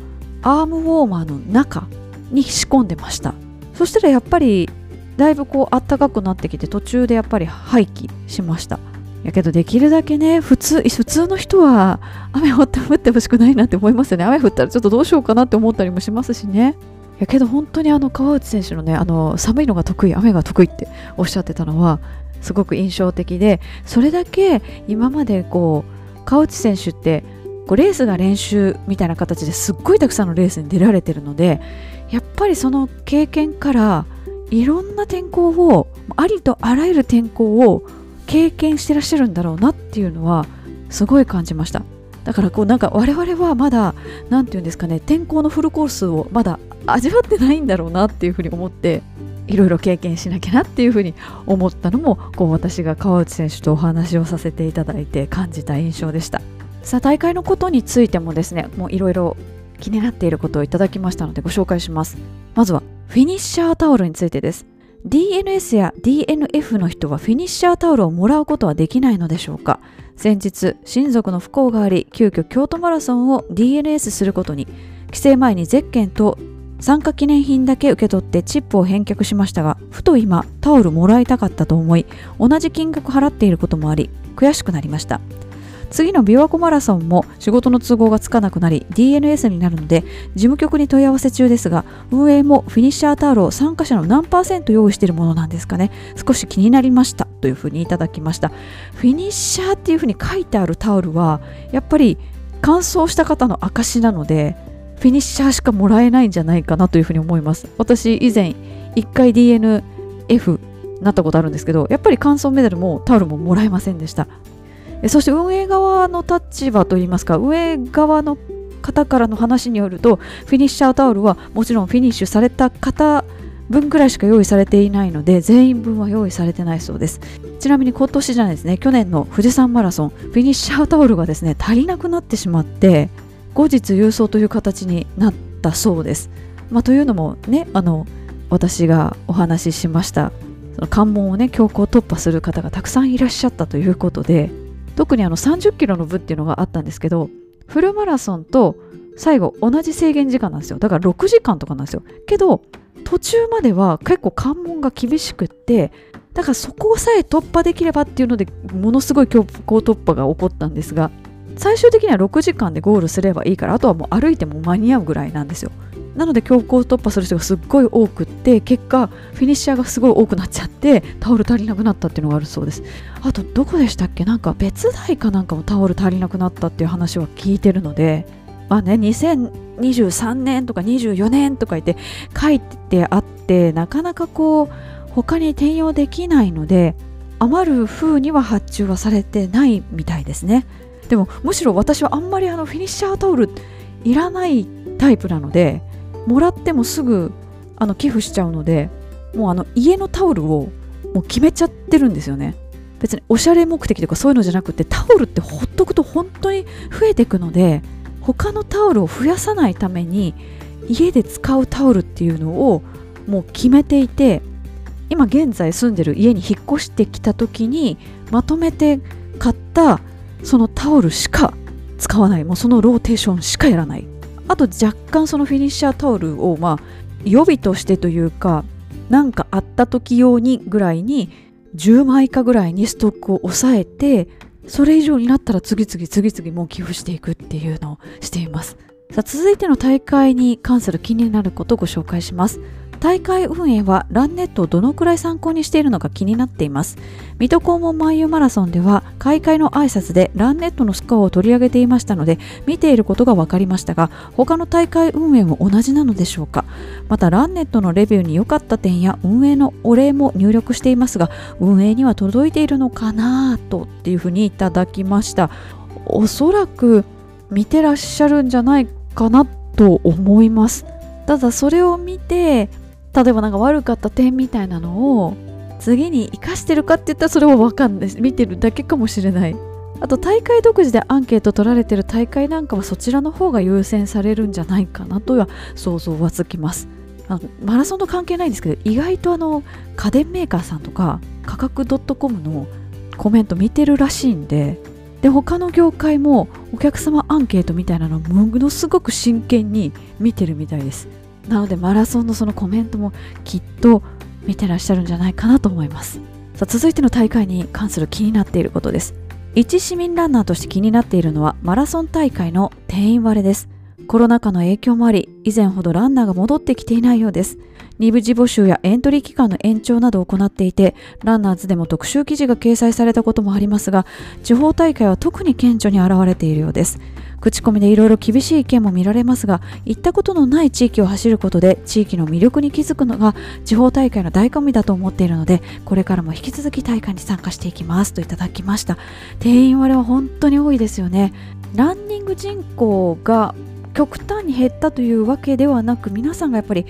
アームウォーマーの中に仕込んでました。そしたらやっぱりだいぶこうあったかくなってきて途中でやっぱり廃棄しました。やけどできるだけね普通普通の人は雨降って降ってほしくないなって思いますよね。雨降ったらちょっとどうしようかなって思ったりもしますしね。やけど本当にあの川内選手のねあの寒いのが得意雨が得意っておっしゃってたのはすごく印象的でそれだけ今までこう川内選手ってこうレースが練習みたいな形ですっごいたくさんのレースに出られてるのでやっぱりその経験からいろんな天候をありとあらゆる天候を経験してらっしゃるんだろうなっていうのはすごい感じました。だからこうなんか我々はまだ何て言うんですかね天候のフルコースをまだ味わってないんだろうなっていうふうに思っていろいろ経験しなきゃなっていうふうに思ったのもこう私が川内選手とお話をさせていただいて感じた印象でした。さあ大会のことについてもですねもういろいろ気になっていることをいただきましたのでご紹介します。まずはフィニッシャータオルについてです。DNS や DNF の人はフィニッシャータオルをもらうことはできないのでしょうか？先日親族の不幸があり急遽京都マラソンを DNS することに帰省前にゼッケンと参加記念品だけ受け取ってチップを返却しましたがふと今タオルもらいたかったと思い同じ金額払っていることもあり悔しくなりました。次の琵琶湖マラソンも仕事の都合がつかなくなり DNS になるので事務局に問い合わせ中ですが運営もフィニッシャータオルを参加者の何パーセント用意しているものなんですかね。少し気になりました。というふうにいただきました。フィニッシャーっていうふうに書いてあるタオルはやっぱり乾燥した方の証なのでフィニッシャーしかもらえないんじゃないかなというふうに思います。私以前1回 DNF なったことあるんですけどやっぱり乾燥メダルもタオルももらえませんでした。そして運営側の立場といいますか運営側の方からの話によるとフィニッシャータオルはもちろんフィニッシュされた方分くらいしか用意されていないので全員分は用意されてないそうです。ちなみに今年じゃないですね去年の富士山マラソンフィニッシャータオルがですね足りなくなってしまって後日郵送という形になったそうです、まあ、というのもねあの私がお話ししましたその関門をね強行突破する方がたくさんいらっしゃったということで特にあの30キロの部っていうのがあったんですけどフルマラソンと最後同じ制限時間なんですよ。だから6時間とかなんですよ。けど途中までは結構関門が厳しくってだからそこさえ突破できればっていうのでものすごい強行突破が起こったんですが最終的には6時間でゴールすればいいからあとはもう歩いても間に合うぐらいなんですよ。なので強行突破する人がすっごい多くって結果フィニッシャーがすごい多くなっちゃってタオル足りなくなったっていうのがあるそうです。あとどこでしたっけ？なんか別台かなんかもタオル足りなくなったっていう話は聞いてるので。まあね2023年とか24年とか言って書いてあってなかなかこう他に転用できないので余る風には発注はされてないみたいですね。でもむしろ私はあんまりあのフィニッシャータオルいらないタイプなのでもらってもすぐあの寄付しちゃうのでもうあの家のタオルをもう決めちゃってるんですよね。別におしゃれ目的とかそういうのじゃなくてタオルってほっとくと本当に増えていくので他のタオルを増やさないために家で使うタオルっていうのをもう決めていて今現在住んでる家に引っ越してきた時にまとめて買ったそのタオルしか使わない。もうそのローテーションしかやらない。あと若干そのフィニッシャータオルをまあ予備としてというか何かあった時用にぐらいに10枚かぐらいにストックを抑えてそれ以上になったら次々次々もう寄付していくっていうのをしています。さあ続いての大会に関する気になることをご紹介します。大会運営はランネットをどのくらい参考にしているのか気になっています。水戸黄門万有マラソンでは開会の挨拶でランネットのスコアを取り上げていましたので見ていることが分かりましたが他の大会運営も同じなのでしょうか。またランネットのレビューに良かった点や運営のお礼も入力していますが運営には届いているのかなとっていうふうにいただきました。おそらく見てらっしゃるんじゃないかなと思います。ただそれを見て例えばなんか悪かった点みたいなのを次に生かしてるかって言ったらそれは分かんない。見てるだけかもしれない。あと大会独自でアンケート取られてる大会なんかはそちらの方が優先されるんじゃないかなとは想像はつきます。あのマラソンと関係ないんですけど意外とあの家電メーカーさんとか価格 .com のコメント見てるらしいんでで他の業界もお客様アンケートみたいなのをものすごく真剣に見てるみたいです。なのでマラソンのそのコメントもきっと見てらっしゃるんじゃないかなと思います。さあ続いての大会に関する気になっていることです。一市民ランナーとして気になっているのはマラソン大会の定員割れです。コロナ禍の影響もあり以前ほどランナーが戻ってきていないようです。2部次募集やエントリー期間の延長などを行っていてランナーズでも特集記事が掲載されたこともありますが地方大会は特に顕著に現れているようです。口コミでいろいろ厳しい意見も見られますが行ったことのない地域を走ることで地域の魅力に気づくのが地方大会の醍醐味だと思っているのでこれからも引き続き大会に参加していきますといただきました。定員割れは本当に多いですよね。ランニング人口が極端に減ったというわけではなく皆さんがやっぱり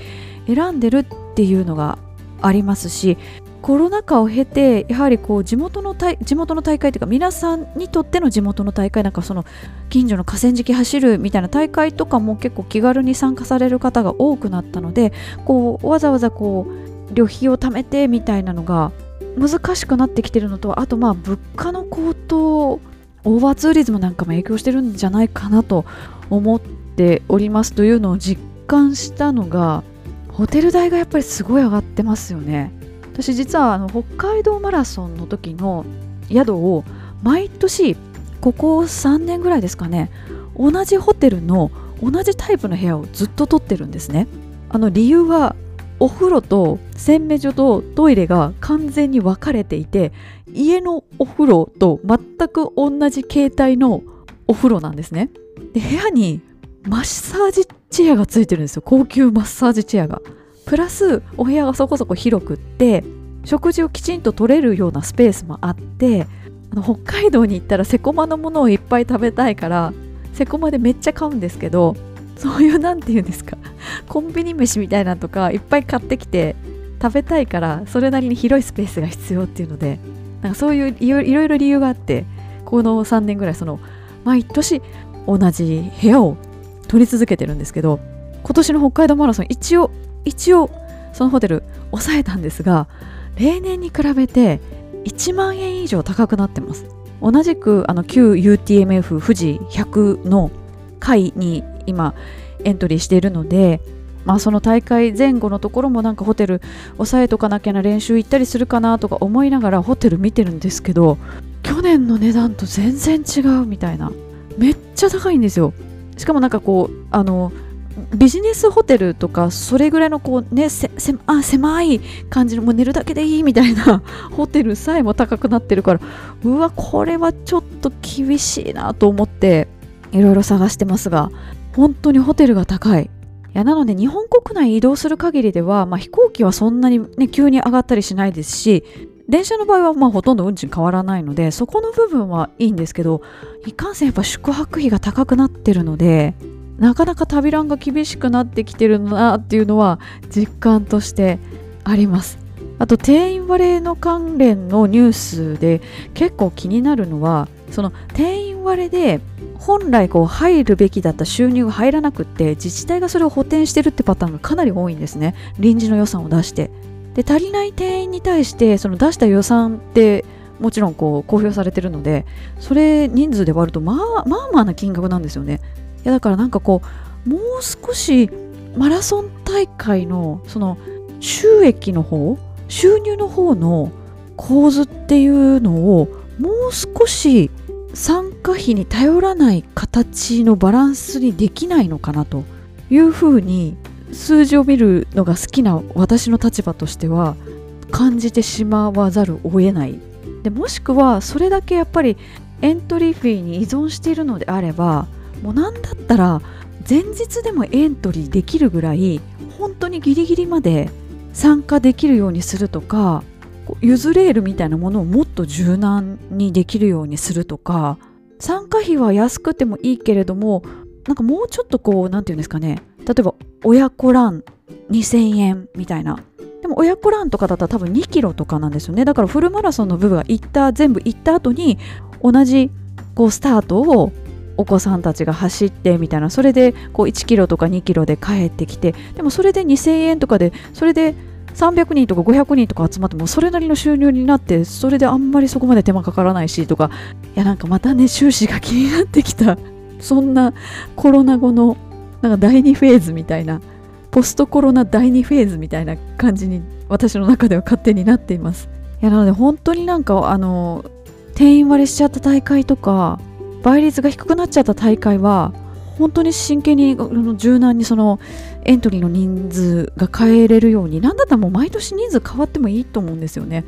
選んでるっていうのがありますしコロナ禍を経てやはりこう地元の大地元の大会というか皆さんにとっての地元の大会なんかその近所の河川敷走るみたいな大会とかも結構気軽に参加される方が多くなったのでこうわざわざこう旅費を貯めてみたいなのが難しくなってきてるのとあとまあ物価の高騰オーバーツーリズムなんかも影響してるんじゃないかなと思っておりますというのを実感したのがホテル代がやっぱりすごい上がってますよね。私実はあの北海道マラソンの時の宿を毎年ここ3年ぐらいですかね同じホテルの同じタイプの部屋をずっと取ってるんですねあの理由はお風呂と洗面所とトイレが完全に分かれていて家のお風呂と全く同じ形態のお風呂なんですねで部屋にマッサージチェアがついてるんですよ。高級マッサージチェアが。プラスお部屋がそこそこ広くって食事をきちんと取れるようなスペースもあってあの北海道に行ったらセコマのものをいっぱい食べたいからセコマでめっちゃ買うんですけどそういう何て言うんですか。コンビニ飯みたいなのとかいっぱい買ってきて食べたいからそれなりに広いスペースが必要っていうのでなんかそういういろいろ理由があってこの3年ぐらいその毎年同じ部屋を取り続けてるんですけど今年の北海道マラソン一応一応そのホテル抑えたんですが例年に比べて1万円以上高くなってます。同じくあの旧 UTMF 富士100の会に今エントリーしているのでまあその大会前後のところもなんかホテル抑えとかなきゃな練習行ったりするかなとか思いながらホテル見てるんですけど去年の値段と全然違うみたいなめっちゃ高いんですよ。しかもなんかこうあのビジネスホテルとかそれぐらいのこうねせせあ狭い感じのもう寝るだけでいいみたいな ホテルさえも高くなってるからうわこれはちょっと厳しいなと思っていろいろ探してますが本当にホテルが高い。いやなので日本国内移動する限りでは、まあ、飛行機はそんなに、ね、急に上がったりしないですし電車の場合はまあほとんど運賃変わらないのでそこの部分はいいんですけどいかんせんやっぱ宿泊費が高くなってるのでなかなか旅ランが厳しくなってきてるなっていうのは実感としてあります。あと定員割れの関連のニュースで結構気になるのはその定員割れで本来こう入るべきだった収入が入らなくって自治体がそれを補填してるってパターンがかなり多いんですね。臨時の予算を出して。で足りない定員に対してその出した予算ってもちろんこう公表されてるのでそれ人数で割るとまあまあまあな金額なんですよね。やだからなんかこうもう少しマラソン大会のその収益の方収入の方の構図っていうのをもう少し参加費に頼らない形のバランスにできないのかなというふうに数字を見るのが好きな私の立場としては感じてしまわざるを得ない。でもしくはそれだけやっぱりエントリーフィーに依存しているのであればもうなんだったら前日でもエントリーできるぐらい本当にギリギリまで参加できるようにするとか譲れるみたいなものをもっと柔軟にできるようにするとか参加費は安くてもいいけれどもなんかもうちょっとこう何て言うんですかね例えば親子ラン2000円みたいな。でも親子ランとかだったら多分2キロとかなんですよね。だからフルマラソンの部分が行った全部行った後に同じこうスタートをお子さんたちが走ってみたいな。それでこう1キロとか2キロで帰ってきて。でもそれで2000円とかでそれで300人とか500人とか集まってもそれなりの収入になってそれであんまりそこまで手間かからないしとか。いやなんかまたね収支が気になってきた。そんなコロナ後のなんか第2フェーズみたいなポストコロナ第2フェーズみたいな感じに私の中では勝手になっています。いやなので本当になんかあの定員割れしちゃった大会とか倍率が低くなっちゃった大会は本当に真剣に柔軟にそのエントリーの人数が変えれるようになんだったらもう毎年人数変わってもいいと思うんですよね。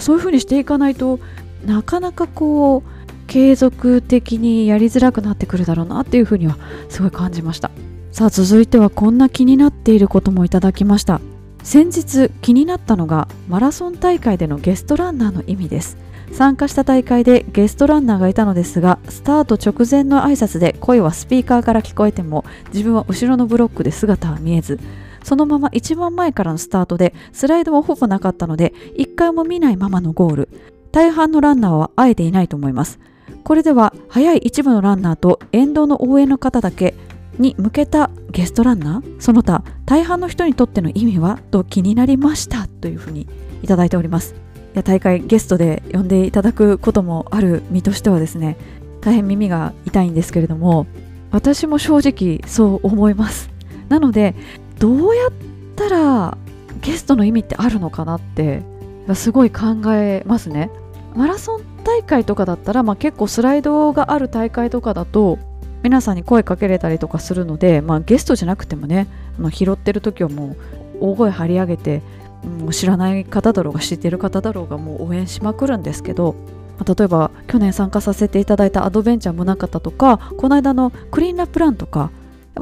そういうふうにしていかないとなかなかこう継続的にやりづらくなってくるだろうなっていうふうにはすごい感じました。さあ続いてはこんな気になっていることもいただきました。先日気になったのがマラソン大会でのゲストランナーの意味です。参加した大会でゲストランナーがいたのですがスタート直前の挨拶で声はスピーカーから聞こえても自分は後ろのブロックで姿は見えずそのまま一番前からのスタートでスライドもほぼなかったので一回も見ないままのゴール。大半のランナーは会えていないと思います。これでは早い一部のランナーと沿道の応援の方だけに向けたゲストランナーその他大半の人にとっての意味はと気になりましたというふうにいただいております。いや大会ゲストで呼んでいただくこともある身としてはですね大変耳が痛いんですけれども私も正直そう思います。なのでどうやったらゲストの意味ってあるのかなってすごい考えますね。マラソン大会とかだったら、まあ、結構スライドがある大会とかだと皆さんに声かけれたりとかするので、まあ、ゲストじゃなくてもねあの拾ってる時はもう大声張り上げてもう知らない方だろうが知ってる方だろうがもう応援しまくるんですけど、例えば去年参加させていただいたアドベンチャー宗方とかこの間のクリーンラップランとかやっ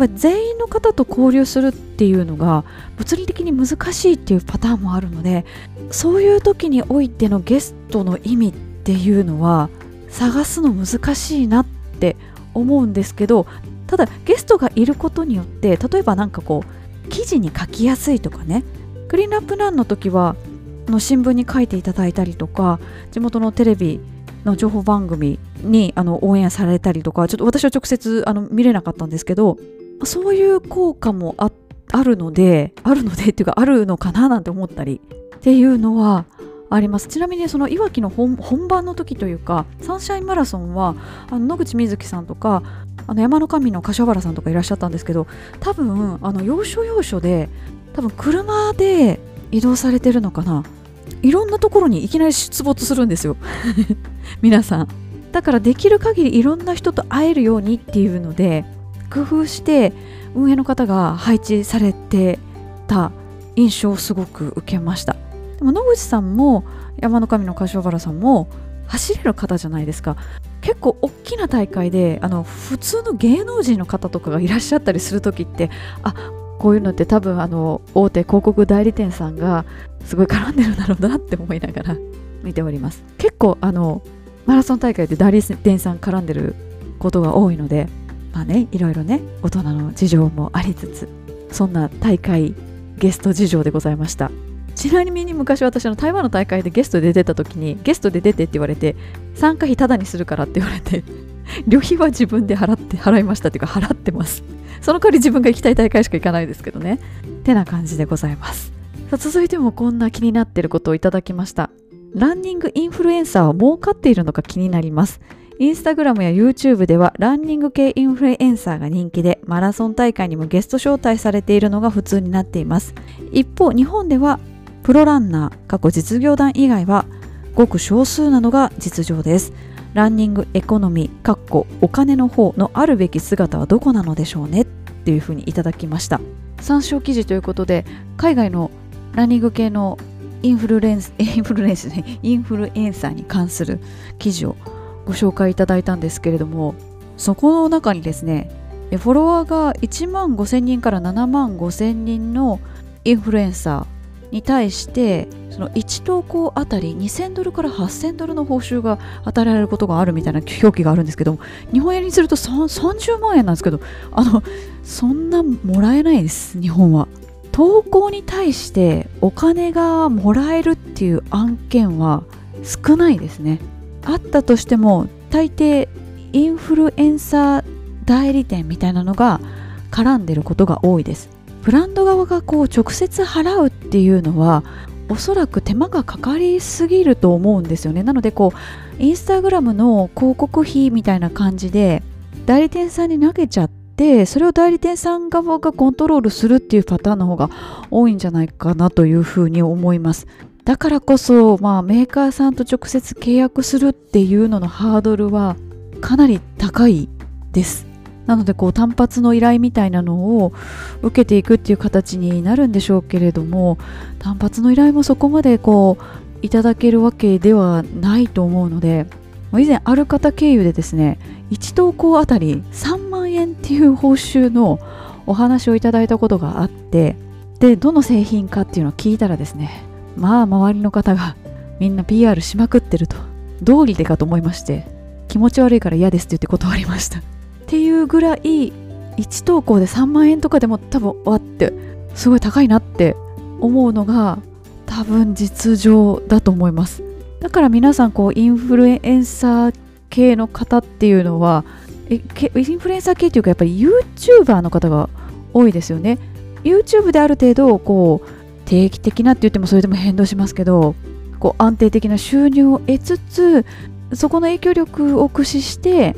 ぱり全員の方と交流するっていうのが物理的に難しいっていうパターンもあるのでそういう時においてのゲストの意味っていうのは探すの難しいなって思うんですけどただゲストがいることによって例えば何かこう記事に書きやすいとかねクリーンアップランの時はの新聞に書いていただいたりとか地元のテレビの情報番組にあの応援されたりとかちょっと私は直接あの見れなかったんですけどそういう効果もあるのであるのでっていうかあるのかななんて思ったりっていうのはあります。ちなみにそのいわきの本番の時というかサンシャインマラソンはあの野口みずきさんとかあの山の神の柏原さんとかいらっしゃったんですけど多分あの要所要所で多分車で移動されてるのかな。いろんなところにいきなり出没するんですよ。皆さん。だからできる限りいろんな人と会えるようにっていうので工夫して運営の方が配置されてた印象をすごく受けました。でも野口さんも山の神の柏原さんも走れる方じゃないですか。結構大きな大会であの普通の芸能人の方とかがいらっしゃったりする時ってあこういうのって多分あの大手広告代理店さんがすごい絡んでるんだろうなって思いながら見ております。結構あのマラソン大会で代理店さん絡んでることが多いのでまあねいろいろね大人の事情もありつつそんな大会ゲスト事情でございました。ちなみに昔私の台湾の大会でゲストで出た時にゲストで出てって言われて参加費タダにするからって言われて 旅費は自分で払って払いましたっていうか払ってます。その代わり自分が行きたい大会しか行かないですけどね。てな感じでございます。さあ続いてもこんな気になってることをいただきました。ランニングインフルエンサーは儲かっているのか気になります。インスタグラムや YouTube ではランニング系インフルエンサーが人気でマラソン大会にもゲスト招待されているのが普通になっています。一方日本ではプロランナー過去実業団以外はごく少数なのが実情です。ランニングエコノミーお金の方のあるべき姿はどこなのでしょうね？っていうふうにいただきました。参照記事ということで海外のランニング系のインフルエンス インフルエンスインフルエンサーに関する記事をご紹介いただいたんですけれどもそこの中にですねフォロワーが1万5000人から7万5000人のインフルエンサーに対してその1投稿あたり2000ドルから8000ドルの報酬が与えられることがあるみたいな表記があるんですけども日本円にすると30万円なんですけどあのそんなもらえないです日本は。投稿に対してお金がもらえるっていう案件は少ないですね。あったとしても大抵インフルエンサー代理店みたいなのが絡んでることが多いです。ブランド側がこう直接払うっていうのはおそらく手間がかかりすぎると思うんですよね。なのでこうインスタグラムの広告費みたいな感じで代理店さんに投げちゃってそれを代理店さん側がコントロールするっていうパターンの方が多いんじゃないかなというふうに思います。だからこそ、まあ、メーカーさんと直接契約するっていうののハードルはかなり高いです。なのでこう単発の依頼みたいなのを受けていくっていう形になるんでしょうけれども単発の依頼もそこまでこういただけるわけではないと思うので以前ある方経由でですね1投稿あたり3万円っていう報酬のお話をいただいたことがあってでどの製品かっていうのを聞いたらですねまあ周りの方が みんな PR しまくってると道理でかと思いまして気持ち悪いから嫌ですって言って断りました。っていうぐらい1投稿で3万円とかでも多分わってすごい高いなって思うのが多分実情だと思います。だから皆さんこうインフルエンサー系の方っていうのはえインフルエンサー系っていうかやっぱり YouTuber の方が多いですよね。YouTube である程度こう定期的なって言ってもそれでも変動しますけどこう安定的な収入を得つつそこの影響力を駆使して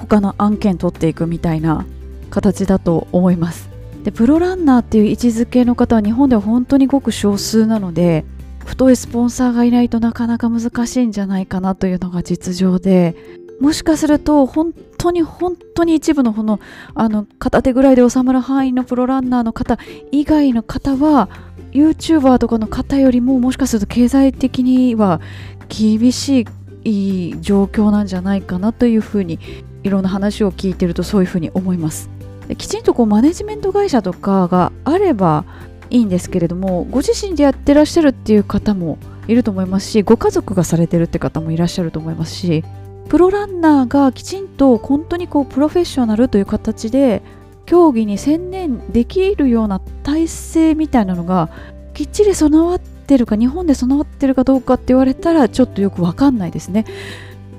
他の案件取っていくみたいな形だと思います。でプロランナーっていう位置づけの方は日本では本当にごく少数なので太いスポンサーがいないとなかなか難しいんじゃないかなというのが実情でもしかすると本当に本当に一部のこのあの片手ぐらいで収まる範囲のプロランナーの方以外の方は YouTuber とかの方よりももしかすると経済的には厳しい状況なんじゃないかなというふうにいろんな話を聞いてるとそういうふうに思います。きちんとこうマネジメント会社とかがあればいいんですけれどもご自身でやってらっしゃるっていう方もいると思いますしご家族がされてるって方もいらっしゃると思いますしプロランナーがきちんと本当にこうプロフェッショナルという形で競技に専念できるような体制みたいなのがきっちり備わってるか日本で備わってるかどうかって言われたらちょっとよくわかんないですね。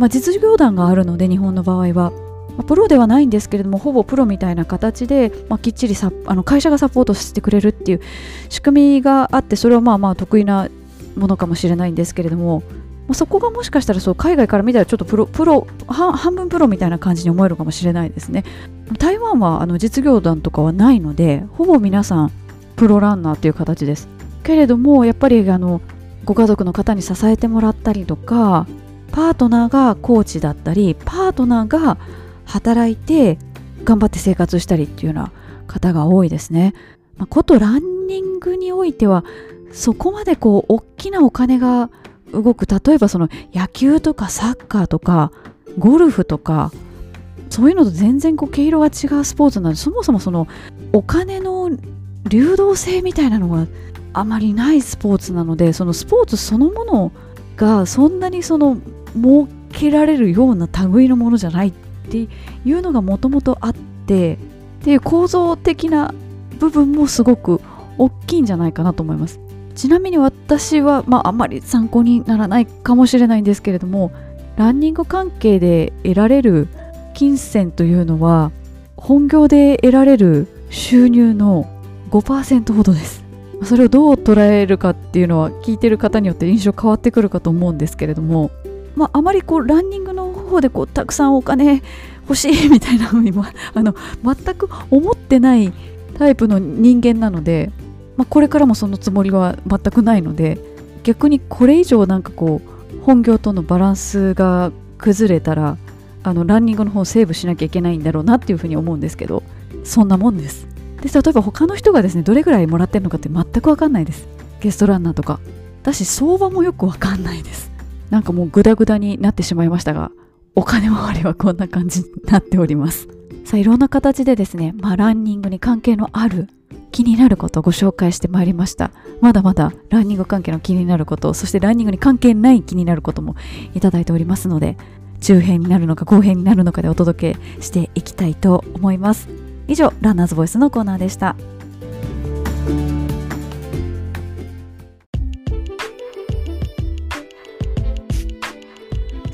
まあ、実業団があるので日本の場合は。まあ、プロではないんですけれどもほぼプロみたいな形で、まあ、きっちりさあの会社がサポートしてくれるっていう仕組みがあってそれはまあまあ得意なものかもしれないんですけれども、まあ、そこがもしかしたらそう海外から見たらちょっとプロプロ半分プロみたいな感じに思えるかもしれないですね。台湾はあの実業団とかはないのでほぼ皆さんプロランナーという形です。けれどもやっぱりあのご家族の方に支えてもらったりとかパートナーがコーチだったりパートナーが働いて頑張って生活したりっていうような方が多いですね。まあ、ことランニングにおいてはそこまでこう大きなお金が動く例えばその野球とかサッカーとかゴルフとかそういうのと全然こう毛色が違うスポーツなのでそもそもそのお金の流動性みたいなのがあまりないスポーツなのでそのスポーツそのものがそんなにその設けられるような類のものじゃないっていうのがもともとあってっていう構造的な部分もすごく大きいんじゃないかなと思います。ちなみに私は、まあ、あんまり参考にならないかもしれないんですけれどもランニング関係で得られる金銭というのは本業で得られる収入の5%ほどです。それをどう捉えるかっていうのは聞いてる方によって印象変わってくるかと思うんですけれどもまあ、あまりこうランニングの方でこうたくさんお金欲しいみたいなのにも あの全く思ってないタイプの人間なので、まあ、これからもそのつもりは全くないので逆にこれ以上なんかこう本業とのバランスが崩れたらあのランニングの方をセーブしなきゃいけないんだろうなっていうふうに思うんですけどそんなもんです。で例えば他の人がですねどれぐらいもらってるのかって全く分かんないです。ゲストランナーとか。だし相場もよく分かんないです。なんかもうグダグダになってしまいましたが、お金回りはこんな感じになっております。さあ、いろんな形でですね、まあ、ランニングに関係のある気になることをご紹介してまいりました。まだまだランニング関係の気になること、そしてランニングに関係ない気になることもいただいておりますので、中編になるのか後編になるのかでお届けしていきたいと思います。以上、ランナーズボイスのコーナーでした。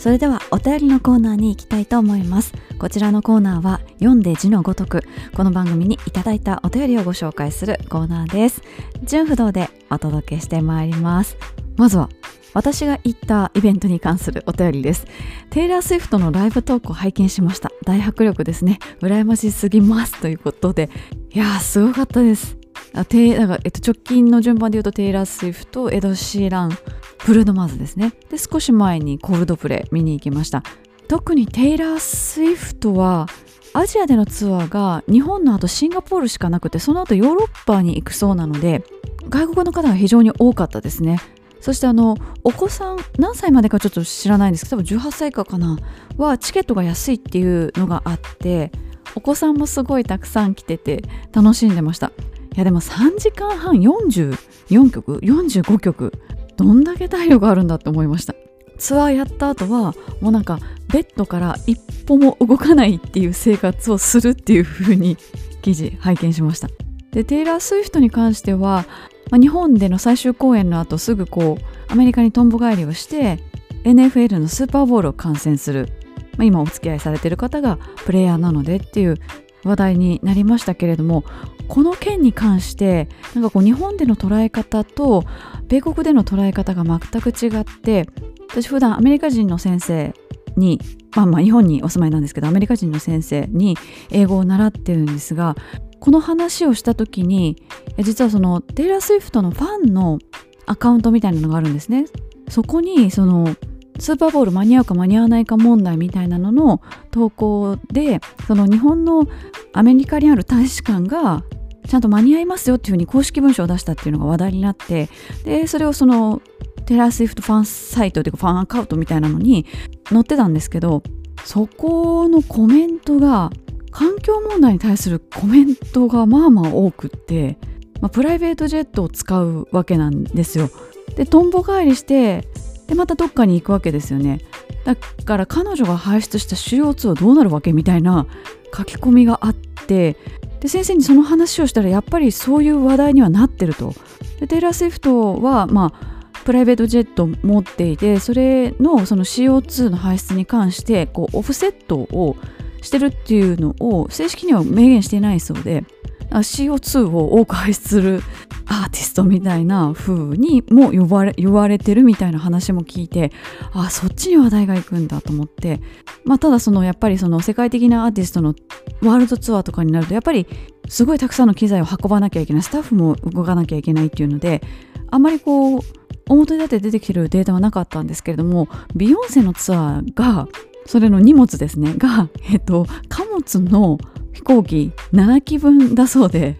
それではお便りのコーナーに行きたいと思います。こちらのコーナーは読んで字のごとくこの番組にいただいたお便りをご紹介するコーナーです。純不動でお届けしてまいります。まずは私が行ったイベントに関するお便りです。テイラー・スウィフトのライブトークを拝見しました。大迫力ですね。羨ましすぎますということで。いやーすごかったです。あテなんか、えっと、直近の順番で言うとテイラー・スウィフトエド・シーランブルーノ・マーズですね。で少し前にコールドプレイ見に行きました。特にテイラー・スウィフトはアジアでのツアーが日本の後シンガポールしかなくてその後ヨーロッパに行くそうなので外国の方が非常に多かったですね。そしてあのお子さん何歳までかちょっと知らないんですけど多分18歳以下かな。はチケットが安いっていうのがあってお子さんもすごいたくさん来てて楽しんでました。いやでも3時間半44曲？45曲どんだけ体力あるんだって思いました。ツアーやった後はもうなんかベッドから一歩も動かないっていう生活をするっていう風に記事拝見しました。でテイラー・スウィフトに関しては、まあ、日本での最終公演の後すぐこうアメリカにとんぼ返りをして NFL のスーパーボールを観戦する、まあ、今お付き合いされてる方がプレイヤーなのでっていう話題になりましたけれどもこの件に関してなんかこう日本での捉え方と米国での捉え方が全く違って私普段アメリカ人の先生にまあまあ日本にお住まいなんですけどアメリカ人の先生に英語を習ってるんですがこの話をした時に実はそのテイラー・スウィフトのファンのアカウントみたいなのがあるんですね。そこにそのスーパーボール間に合うか間に合わないか問題みたいなのの投稿でその日本のアメリカにある大使館がちゃんと間に合いますよっていうふうに公式文書を出したっていうのが話題になってでそれをそのテラー・スウィフトファンサイトというかファンアカウントみたいなのに載ってたんですけどそこのコメントが環境問題に対するコメントがまあまあ多くって、まあ、プライベートジェットを使うわけなんですよ。でとんぼ返りしてでまたどっかに行くわけですよね。だから彼女が排出した CO2 はどうなるわけみたいな書き込みがあってで先生にその話をしたらやっぱりそういう話題にはなってると。でテイラー・スウィフトはまあプライベートジェットを持っていてそれのその CO2 の排出に関してこうオフセットをしてるっていうのを正式には明言していないそうで CO2 を多く排出するアーティストみたいな風にも呼ばれ言われてるみたいな話も聞いてあそっちに話題が行くんだと思ってまあただそのやっぱりその世界的なアーティストのワールドツアーとかになるとやっぱりすごいたくさんの機材を運ばなきゃいけないスタッフも動かなきゃいけないっていうのであまりこう表立って出てきてるデータはなかったんですけれどもビヨンセのツアーがそれの荷物ですねが、えっと、貨物の飛行機7機分だそうで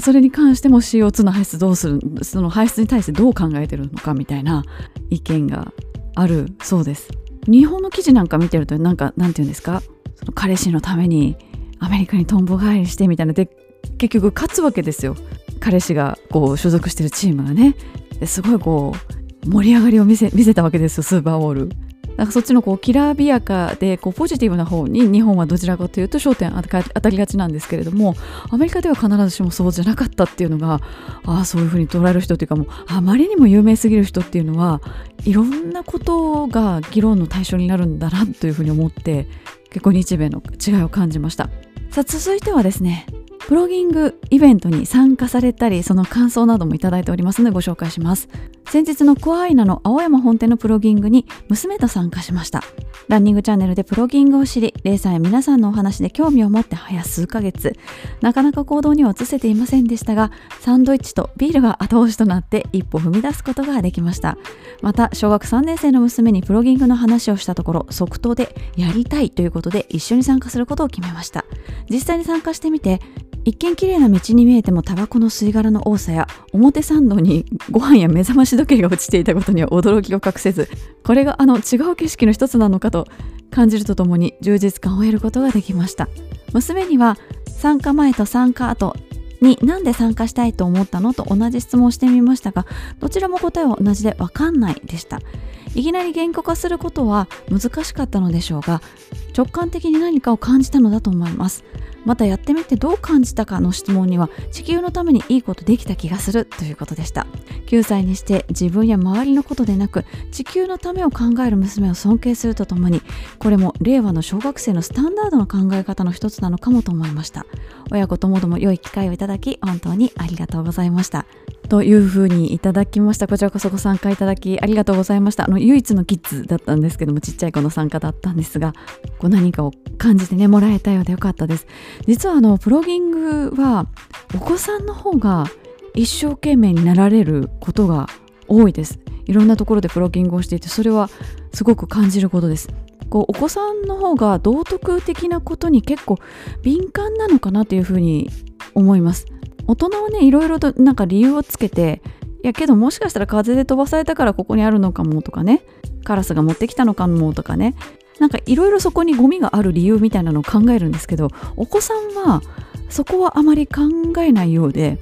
それに関しても CO2 の排出どうするその排出に対してどう考えてるのかみたいな意見があるそうです。日本の記事なんか見てるとなんかなんて言うんですか？その彼氏のためにアメリカにとんぼ返りしてみたいなで結局勝つわけですよ。彼氏がこう所属してるチームがね。すごいこう盛り上がりを見せ見せたわけですよスーパーボール。なんかそっちのこうきらびやかでこうポジティブな方に日本はどちらかというと焦点当たりがちなんですけれどもアメリカでは必ずしもそうじゃなかったっていうのがあそういうふうに捉える人というかもうあまりにも有名すぎる人っていうのはいろんなことが議論の対象になるんだなというふうに思って結構日米の違いを感じました。さあ続いてはですねプロギングイベントに参加されたりその感想などもいただいておりますのでご紹介します。先日のクワアイナの青山本店のプロギングに娘と参加しました。ランニングチャンネルでプロギングを知りレイさんや皆さんのお話で興味を持って早数ヶ月。なかなか行動には移せていませんでしたがサンドイッチとビールが後押しとなって一歩踏み出すことができました。また小学3年生の娘にプロギングの話をしたところ即答でやりたいということで一緒に参加することを決めました。実際に参加してみて一見綺麗な道に見えてもタバコの吸い殻の多さや表参道にご飯や目覚まし時計が落ちていたことには驚きを隠せずこれがあの違う景色の一つなのかと感じるとともに充実感を得ることができました。娘には参加前と参加後に何で参加したいと思ったのと同じ質問をしてみましたがどちらも答えは同じで分かんないでした。いきなり言語化することは難しかったのでしょうが直感的に何かを感じたのだと思います。またやってみてどう感じたかの質問には地球のためにいいことできた気がするということでした。9歳にして自分や周りのことでなく地球のためを考える娘を尊敬するとともにこれも令和の小学生のスタンダードの考え方の一つなのかもと思いました。親子ともども良い機会をいただき本当にありがとうございました。というふうにいただきました。こちらこそご参加いただきありがとうございました。あの唯一のキッズだったんですけどもちっちゃい子の参加だったんですがこう何かを感じてねもらえたようでよかったです。実はあのプロギングはお子さんの方が一生懸命になられることが多いです。いろんなところでプロギングをしていてそれはすごく感じることです。こうお子さんの方が道徳的なことに結構敏感なのかなというふうに思います。大人はねいろいろとなんか理由をつけていやけどもしかしたら風で飛ばされたからここにあるのかもとかねカラスが持ってきたのかもとかねなんかいろいろそこにゴミがある理由みたいなのを考えるんですけどお子さんはそこはあまり考えないようで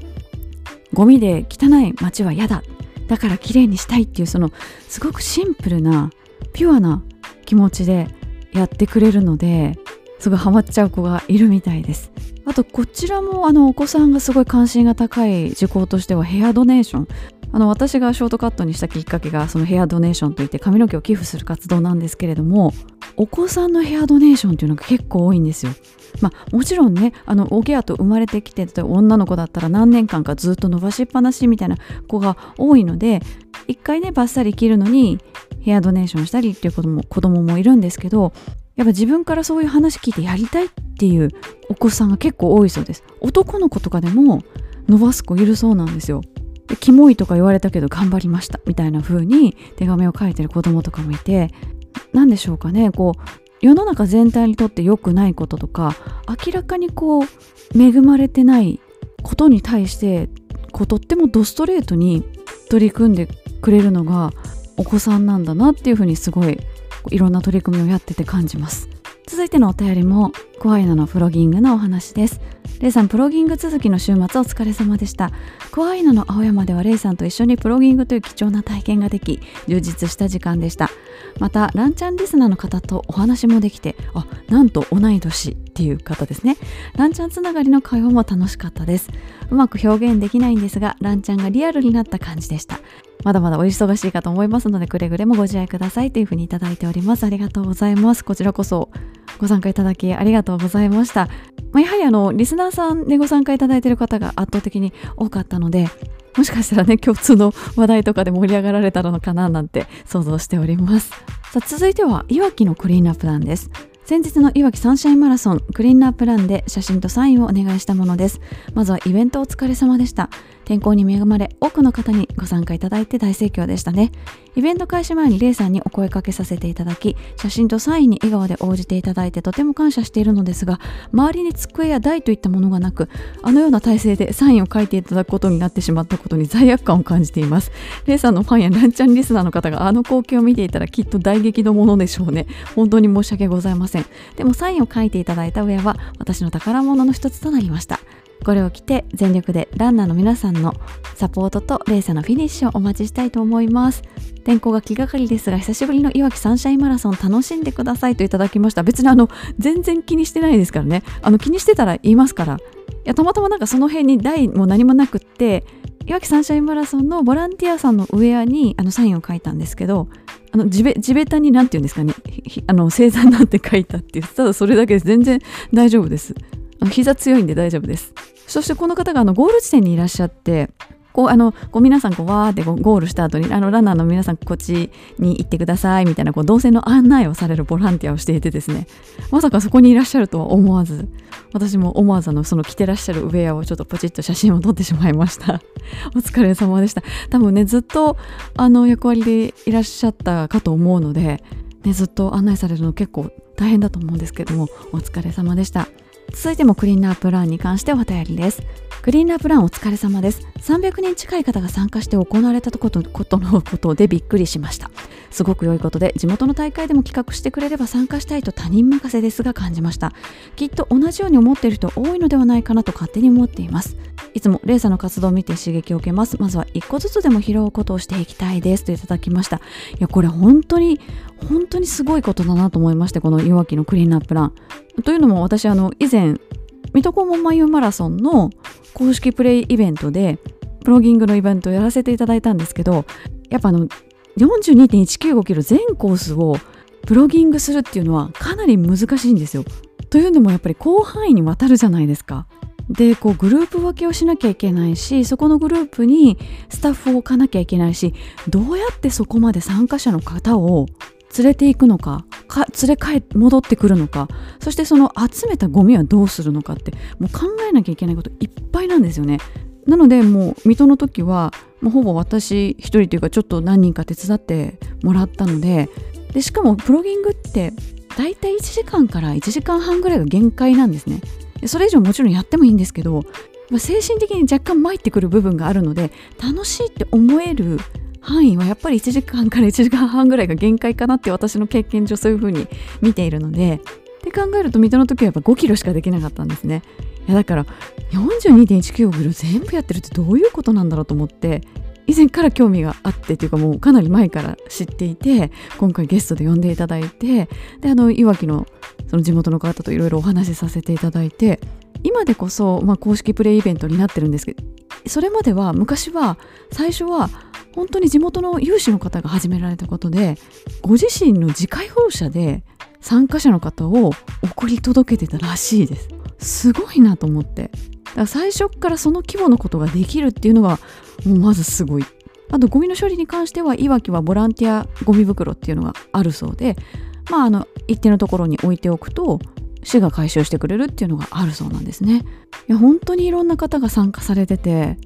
ゴミで汚い街は嫌だだから綺麗にしたいっていうそのすごくシンプルなピュアな気持ちでやってくれるのですごいハマっちゃう子がいるみたいですあとこちらもあのお子さんがすごい関心が高い事項としてはヘアドネーションあの私がショートカットにしたきっかけがそのヘアドネーションといって髪の毛を寄付する活動なんですけれどもお子さんのヘアドネーションっていうのが結構多いんですよ。まあ、もちろんねあのおぎやと生まれてきて例えば女の子だったら何年間かずっと伸ばしっぱなしみたいな子が多いので一回ねバッサリ切るのにヘアドネーションしたりっていう子も子供もいるんですけどやっぱ自分からそういう話聞いてやりたいっていうお子さんが結構多いそうです。男の子とかでも伸ばす子いるそうなんですよ。でキモいとか言われたけど頑張りましたみたいな風に手紙を書いてる子供とかもいて何でしょうかね。こう世の中全体にとって良くないこととか明らかにこう恵まれてないことに対してこうとってもドストレートに取り組んでくれるのがお子さんなんだなっていうふうにすごいいろんな取り組みをやってて感じます。続いてのお便りもクワイナのプロギングのお話です。レイさんプロギング続きの週末お疲れ様でした。クワイナの青山ではレイさんと一緒にプロギングという貴重な体験ができ充実した時間でした。またランチャンリスナーの方とお話もできてあなんと同い年っていう方ですね。ランチャンつながりの会話も楽しかったです。うまく表現できないんですがランチャンがリアルになった感じでした。まだまだお忙しいかと思いますのでくれぐれもご自愛くださいというふうにいただいております。ありがとうございます。こちらこそご参加いただきありがとうございました、まあ、やはりあのリスナーさんでご参加いただいている方が圧倒的に多かったのでもしかしたらね共通の話題とかで盛り上がられたのかななんて想像しております。さあ続いてはいわきのクリーンアップランです。先日のいわきサンシャインマラソンクリーンアップランで写真とサインをお願いしたものです。まずはイベントお疲れ様でした。天候に恵まれ多くの方にご参加いただいて大盛況でしたね。イベント開始前にレイさんにお声かけさせていただき写真とサインに笑顔で応じていただいてとても感謝しているのですが周りに机や台といったものがなくあのような体勢でサインを書いていただくことになってしまったことに罪悪感を感じています。レイさんのファンやランチャンリスナーの方があの光景を見ていたらきっと大激怒ものでしょうね。本当に申し訳ございません。でもサインを書いていただいた上は私の宝物の一つとなりました。これを着て全力でランナーの皆さんのサポートとレーサーのフィニッシュをお待ちしたいと思います。天候が気がかりですが久しぶりのいわきサンシャインマラソン楽しんでくださいといただきました。別にあの全然気にしてないですからね。あの気にしてたら言いますから。いやたまたまなんかその辺に台も何もなくっていわきサンシャインマラソンのボランティアさんのウェアにあのサインを書いたんですけどあの地べ地べたに何て言うんですかね。あの星座なんて書いたっていうただそれだけで全然大丈夫です。膝強いんで大丈夫です。そしてこの方があのゴール地点にいらっしゃってこうあのこう皆さんこうわーってゴールした後にあのランナーの皆さんこっちに行ってくださいみたいなこう動線の案内をされるボランティアをしていてですね。まさかそこにいらっしゃるとは思わず私も思わずのその着てらっしゃるウェアをちょっとポチッと写真を撮ってしまいました。お疲れ様でした。多分ねずっとあの役割でいらっしゃったかと思うので、ね、ずっと案内されるの結構大変だと思うんですけどもお疲れ様でした。続いてもクリーンナープランに関してお便りです。クリーンナープランお疲れ様です。300人近い方が参加して行われたことことのことでびっくりしました。すごく良いことで地元の大会でも企画してくれれば参加したいと他人任せですが感じました。きっと同じように思っている人多いのではないかなと勝手に思っています。いつもレーサーの活動を見て刺激を受けます。まずは一個ずつでも拾うことをしていきたいです。といただきました。いやこれ本当に本当にすごいことだなと思いましてこの弱気のクリーンナップラン。というのも私あの以前水戸黄門眉マラソンの公式プレイイベントでプロギングのイベントをやらせていただいたんですけどやっぱあの42.195キロ全コースをプロギングするっていうのはかなり難しいんですよ。というのもやっぱり広範囲にわたるじゃないですか。でこうグループ分けをしなきゃいけないしそこのグループにスタッフを置かなきゃいけないしどうやってそこまで参加者の方を連れていくのかか連れ帰戻ってくるのかそしてその集めたゴミはどうするのかってもう考えなきゃいけないこといっぱいなんですよね。なのでもう水戸の時はもうほぼ私一人というかちょっと何人か手伝ってもらったのででしかもプロギングって大体1時間から1時間半ぐらいが限界なんですねそれ以上もちろんやってもいいんですけど、まあ、精神的に若干参ってくる部分があるので楽しいって思える範囲はやっぱり1時間から1時間半ぐらいが限界かなって私の経験上そういう風に見ているのでって考えると水戸の時はやっぱ5キロしかできなかったんですね。いやだから42.195キロ全部やってるってどういうことなんだろうと思って以前から興味があってというかもうかなり前から知っていて今回ゲストで呼んでいただいてであのいわきのその地元の方といろいろお話しさせていただいて今でこそ、まあ、公式プレイイベントになってるんですけどそれまでは昔は最初は本当に地元の有志の方が始められたことでご自身の自家用車で参加者の方を送り届けてたらしいです。すごいなと思って。だから最初からその規模のことができるっていうのがもうまずすごい。あとゴミの処理に関してはいわきはボランティアゴミ袋っていうのがあるそうでまああの一定のところに置いておくと市が回収してくれるっていうのがあるそうなんですね。いや本当にいろんな方が参加されてて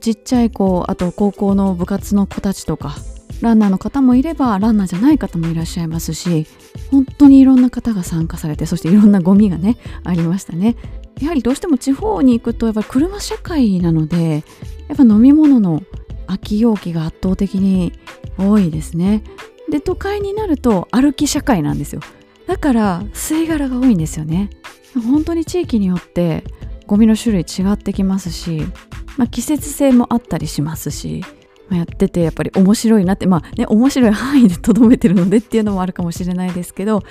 ちっちゃい子あと高校の部活の子たちとかランナーの方もいればランナーじゃない方もいらっしゃいますし本当にいろんな方が参加されてそしていろんなゴミがねありましたね。やはりどうしても地方に行くとやっぱり車社会なのでやっぱ飲み物の空き容器が圧倒的に多いですね。で都会になると歩き社会なんですよ。だから吸い殻が多いんですよね。本当に地域によってゴミの種類違ってきますし、まあ、季節性もあったりしますしやっててやっぱり面白いなってまあね面白い範囲でとどめてるのでっていうのもあるかもしれないですけど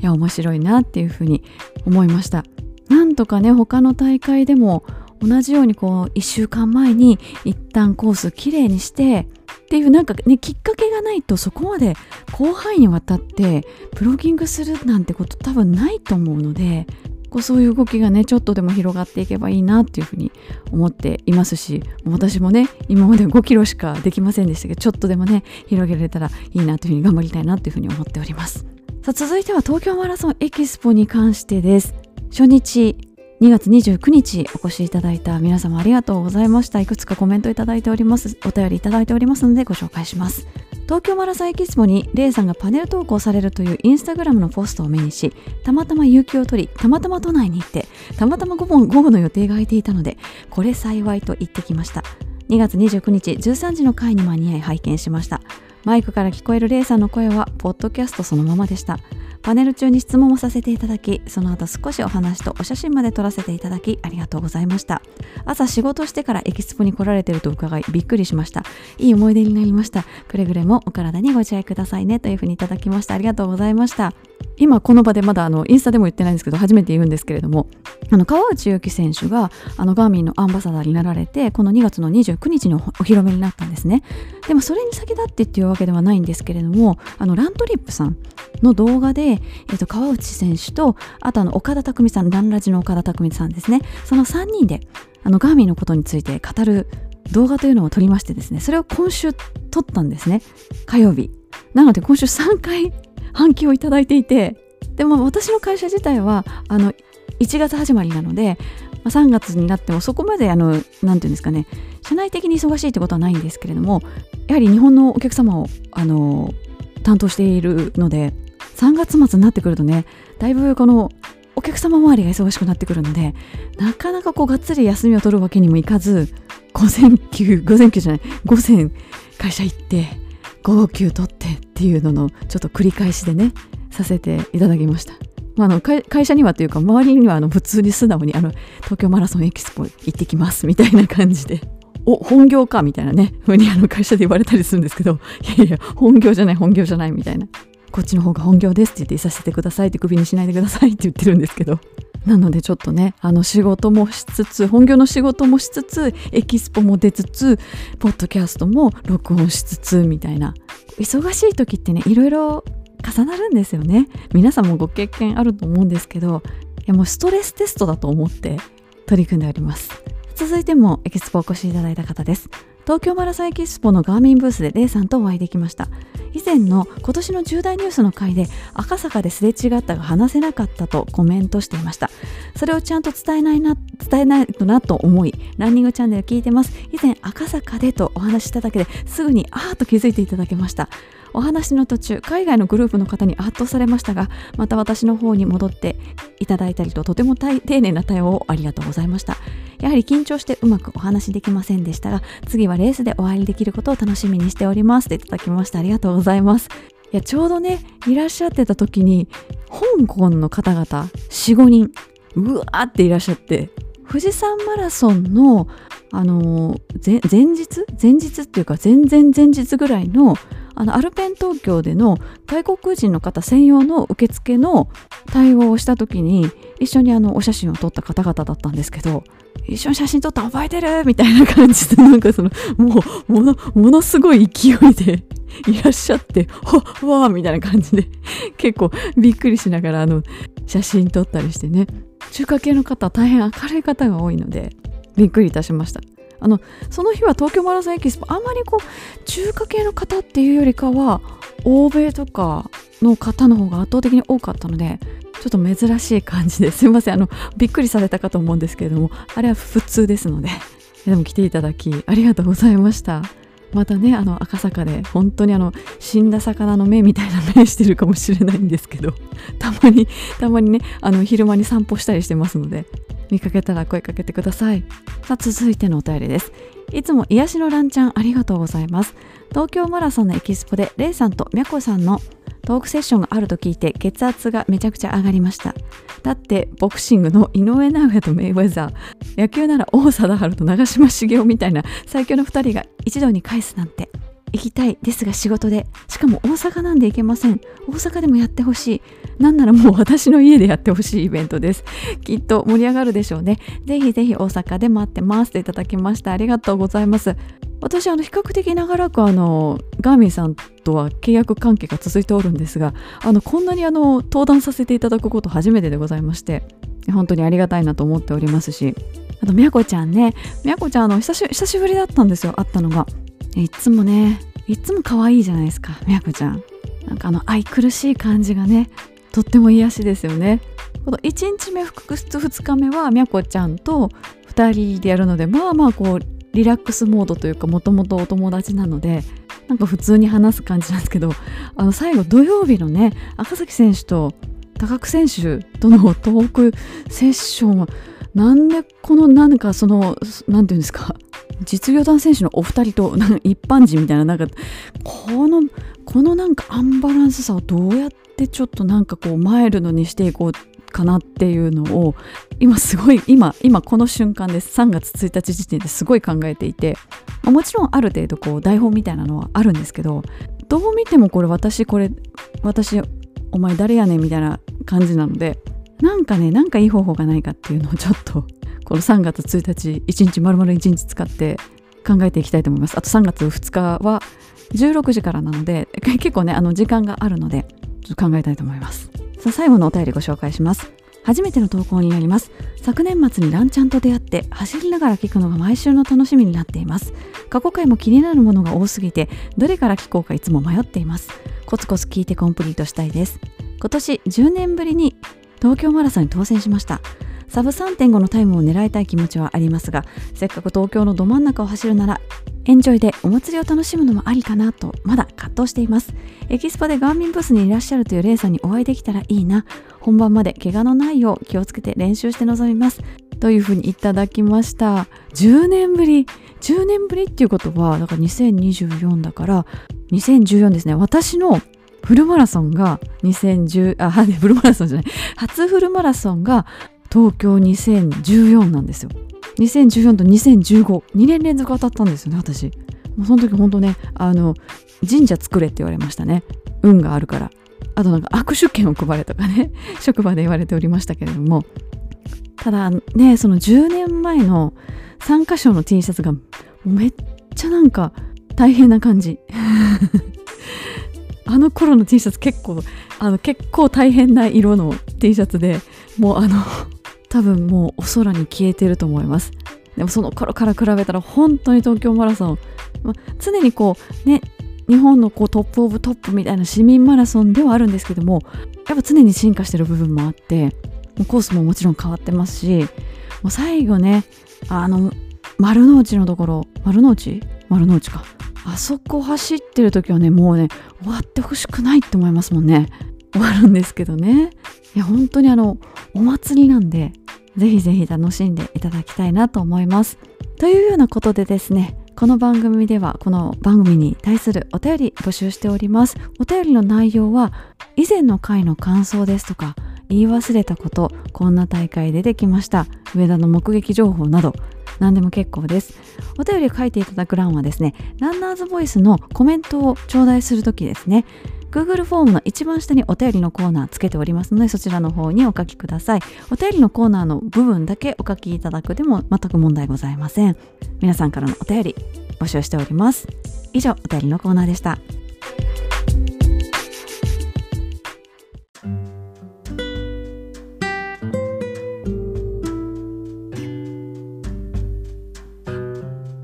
いや面白いなっていうふうに思いました。なんとかね他の大会でも同じようにこう1週間前に一旦コースきれいにしてっていうなんかねきっかけがないとそこまで広範囲にわたってプロギングするなんてこと多分ないと思うのでこうそういう動きがねちょっとでも広がっていけばいいなっていうふうに思っていますし私もね今まで5キロしかできませんでしたけどちょっとでもね広げられたらいいなというふうに頑張りたいなというふうに思っております。さあ続いては東京マラソンエキスポに関してです。初日2月29日お越しいただいた皆様ありがとうございました。いくつかコメントいただいております。お便りいただいておりますのでご紹介します。東京マラソンエキスポにレイさんがパネル投稿されるというインスタグラムのポストを目にしたまたま有給を取りたまたま都内に行ってたまたま午後午後の予定が空いていたのでこれ幸いと言ってきました。2月29日13時の回に間に合い拝見しました。マイクから聞こえるレイさんの声はポッドキャストそのままでした。パネル中に質問もさせていただきその後少しお話とお写真まで撮らせていただきありがとうございました。朝仕事してからエキスポに来られてると伺いびっくりしました。いい思い出になりました。くれぐれもお体にご自愛くださいねというふうにいただきました。ありがとうございました。今この場でまだあのインスタでも言ってないんですけど初めて言うんですけれどもあの川内優輝選手があのガーミンのアンバサダーになられてこの2月の29日にお披露目になったんですね。でもそれに先立ってっていうわけではないんですけれどもあのラントリップさんの動画で、えー、と川内選手とあとあの岡田匠さんランラジの岡田匠さんですね。その3人であのガーミンのことについて語る動画というのを撮りましてですねそれを今週撮ったんですね。火曜日。なので今週3回反響をいただいていてでも私の会社自体はあの1月始まりなので、まあ、3月になってもそこまであの何て言うんですかね社内的に忙しいってことはないんですけれどもやはり日本のお客様をあの担当しているので3月末になってくるとねだいぶこのお客様周りが忙しくなってくるのでなかなかこうがっつり休みを取るわけにもいかず午前休午前休じゃない午前会社行って午後休取ってっていうののちょっと繰り返しでねさせていただきました。まあ、会社にはというか周りには普通に素直に東京マラソンエキスポ行ってきますみたいな感じでお本業かみたいなねふうに会社で言われたりするんですけどいやいや本業じゃない本業じゃないみたいなこっちの方が本業ですって言っていさせてくださいってクビにしないでくださいって言ってるんですけど。なのでちょっとねあの仕事もしつつ本業の仕事もしつつエキスポも出つつポッドキャストも録音しつつみたいな。忙しい時ってねいろいろ重なるんですよね。皆さんもご経験あると思うんですけどいやもうストレステストだと思って取り組んでおります。続いてもエキスポお越しいただいた方です。東京マラソンエキスポのガーミンブースでレイさんとお会いできました。以前の今年の重大ニュースの回で赤坂ですれ違ったが話せなかったとコメントしていました。それをちゃんと伝えないな伝えないとなと思いランニングチャンネル聞いてます。以前赤坂でとお話ししただけですぐにあーと気づいていただけました。お話の途中海外のグループの方に圧倒されましたがまた私の方に戻っていただいたりととても丁寧な対応をありがとうございました。やはり緊張してうまくお話できませんでしたが次はレースでお会いできることを楽しみにしております。といただきました。ありがとうございます。いやちょうどねいらっしゃってた時に香港の方々45人うわーっていらっしゃって富士山マラソンのあの前日？前日っていうか前々前日ぐらいのあのアルペン東京での外国人の方専用の受付の対応をした時に一緒にあのお写真を撮った方々だったんですけど一緒に写真撮った覚えてるみたいな感じでなんかそのもうものものすごい勢いで いらっしゃってほっわーみたいな感じで結構びっくりしながらあの写真撮ったりしてね。中華系の方大変明るい方が多いのでびっくりいたしました。あのその日は東京マラソンエキスポあまりこう中華系の方っていうよりかは欧米とかの方の方が圧倒的に多かったのでちょっと珍しい感じです。いません。あのびっくりされたかと思うんですけれどもあれは普通ですのででも来ていただきありがとうございました。またねあの赤坂で本当にあの死んだ魚の目みたいな目してるかもしれないんですけど たまにたまにねあの昼間に散歩したりしてますので見かけたら声かけてください。さあ続いてのお便りです。いつも癒しのランちゃんありがとうございます。東京マラソンのエキスポでレイさんとみゃこさんのトークセッションがあると聞いて血圧がめちゃくちゃ上がりました。だってボクシングの井上尚弥とメイウェザー野球なら王貞治と長嶋茂雄みたいな最強の2人が一堂に返すなんて行きたいですが仕事で。しかも大阪なんで行けません。大阪でもやってほしい。なんならもう私の家でやってほしいイベントです。きっと盛り上がるでしょうね。ぜひぜひ大阪で待ってますといただきましたありがとうございます。私あの比較的長らくあのガーミンさんとは契約関係が続いておるんですがあのこんなにあの登壇させていただくこと初めてでございまして本当にありがたいなと思っておりますしあとみやこちゃんねみやこちゃんあの久しぶりだったんですよ会ったのが。いつもねいつも可愛いじゃないですかみやこちゃん。なんかあの愛くるしい感じがねとっても癒しですよね。この1日目複数2日目はみやこちゃんと2人でやるのでまあまあこうリラックスモードというかもともとお友達なのでなんか普通に話す感じなんですけどあの最後土曜日のね赤崎選手と高久選手とのトークセッションはなんでこのなんかそのなんていうんですか実業団選手のお二人と一般人みたいななんかこのこのなんかアンバランスさをどうやってちょっとなんかこうマイルドにしていこうかなっていうのを今すごい今今この瞬間です。3月1日時点ですごい考えていてもちろんある程度こう台本みたいなのはあるんですけどどう見てもこれ私これ私お前誰やねんみたいな感じなのでなんかねなんかいい方法がないかっていうのをちょっと この3月1日1日丸々1日使って考えていきたいと思います。あと3月2日は16時からなので結構ねあの時間があるのでちょっと考えたいと思います。さあ最後のお便りご紹介します。初めての投稿になります。昨年末にランちゃんと出会って走りながら聞くのが毎週の楽しみになっています。過去回も気になるものが多すぎてどれから聞こうかいつも迷っています。コツコツ聞いてコンプリートしたいです。今年10年ぶりに東京マラソンに当選しました。サブ3.5のタイムを狙いたい気持ちはありますがせっかく東京のど真ん中を走るならエンジョイでお祭りを楽しむのもありかなとまだ葛藤しています。エキスポでガーミンブースにいらっしゃるというレイさんにお会いできたらいいな。本番まで怪我のないよう気をつけて練習して臨みます。というふうにいただきました。10年ぶり。10年ぶりっていうことはだから2024だから2014ですね。私のフルマラソンが2010あ フルマラソンじゃない。初フルマラソンが東京2014なんですよ。2014と20152年連続当たったんですよね私。もうその時本当ねあの神社作れって言われましたね。運があるから。あとなんか握手券を配れとかね 職場で言われておりましたけれども。ただねその10年前の参加賞の T シャツがめっちゃなんか大変な感じ。あの頃の T シャツ結構あの結構大変な色の T シャツでもうあの多分もうお空に消えてると思います。でもその頃から比べたら本当に東京マラソンま、常にこうね日本のこうトップオブトップみたいな市民マラソンではあるんですけどもやっぱ常に進化してる部分もあってもうコースももちろん変わってますしもう最後ねあの丸の内のところ丸の内？丸の内か。あそこ走ってる時はねもうね終わってほしくないって思いますもんね。終わるんですけどね。いや本当にあのお祭りなんでぜひぜひ楽しんでいただきたいなと思います。というようなことでですねこの番組ではこの番組に対するお便り募集しております。お便りの内容は以前の回の感想ですとか言い忘れたことこんな大会出てきました。上田の目撃情報など何でも結構です。お便りを書いていただく欄はですねランナーズボイスのコメントを頂戴するときですね Google フォームの一番下にお便りのコーナーつけておりますのでそちらの方にお書きください。お便りのコーナーの部分だけお書きいただくでも全く問題ございません。皆さんからのお便り募集しております。以上お便りのコーナーでした。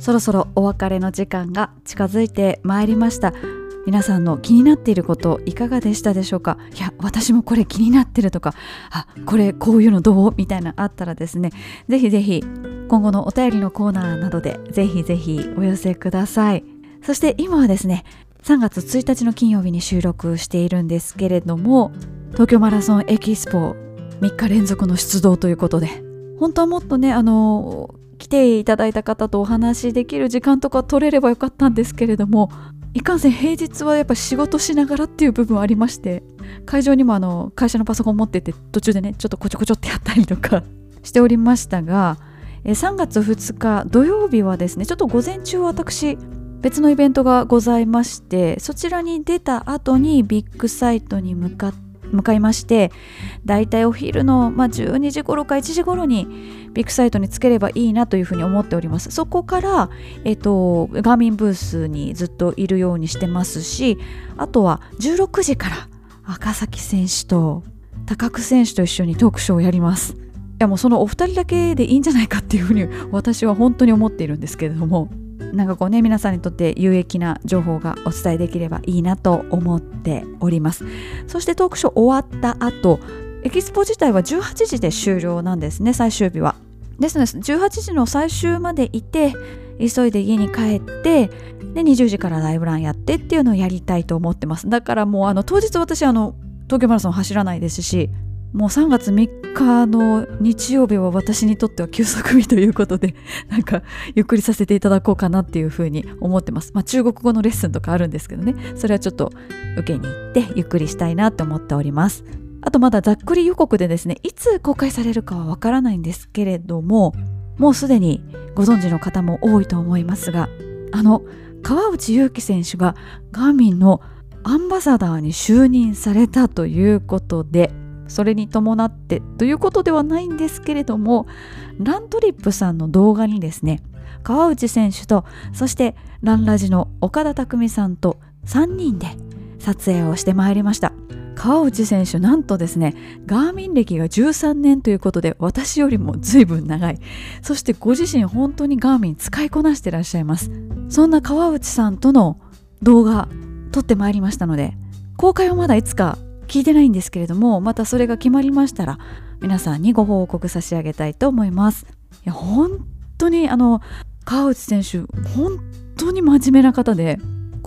そろそろお別れの時間が近づいてまいりました。皆さんの気になっていることいかがでしたでしょうか？いや私もこれ気になってるとかあこれこういうのどう？みたいなあったらですね。ぜひぜひ今後のお便りのコーナーなどでぜひぜひお寄せください。そして今はですね3月1日の金曜日に収録しているんですけれども東京マラソンエキスポ3日連続の出動ということで本当はもっとねあの来ていただいた方とお話しできる時間とか取れればよかったんですけれどもいかんせん平日はやっぱ仕事しながらっていう部分ありまして会場にもあの会社のパソコン持ってて途中でねちょっとこちょこちょってやったりとか しておりましたが3月2日土曜日はですねちょっと午前中私別のイベントがございましてそちらに出た後にビッグサイトに向かって向かいましてだいたいお昼の、まあ、12時頃か1時頃にビッグサイトにつければいいなというふうに思っております。そこから、えっと、ガーミンブースにずっといるようにしてますしあとは16時から赤崎選手と高久選手と一緒にトークショーをやります。いやもうそのお二人だけでいいんじゃないかっていうふうに私は本当に思っているんですけれども。なんかこうね皆さんにとって有益な情報がお伝えできればいいなと思っております。そしてトークショー終わった後エキスポ自体は18時で終了なんですね最終日は。ですので18時の最終までいて急いで家に帰ってで20時からライブランやってっていうのをやりたいと思ってます。だからもうあの当日私あの東京マラソン走らないですしもう3月3日の日曜日は私にとっては休息日ということで なんかゆっくりさせていただこうかなっていうふうに思ってます。まあ中国語のレッスンとかあるんですけどね。それはちょっと受けに行ってゆっくりしたいなって思っております。あとまだざっくり予告でですねいつ公開されるかはわからないんですけれどももうすでにご存知の方も多いと思いますがあの川内優輝選手がガーミンのアンバサダーに就任されたということでそれに伴ってということではないんですけれどもラントリップさんの動画にですね川内選手とそしてランラジの岡田匠さんと3人で撮影をしてまいりました。川内選手なんとですねガーミン歴が13年ということで私よりも随分長い。そしてご自身本当にガーミン使いこなしてらっしゃいます。そんな川内さんとの動画撮ってまいりましたので公開はまだいつか聞いてないんですけれどもまたそれが決まりましたら皆さんにご報告差し上げたいと思います。いや本当にあの川内選手本当に真面目な方で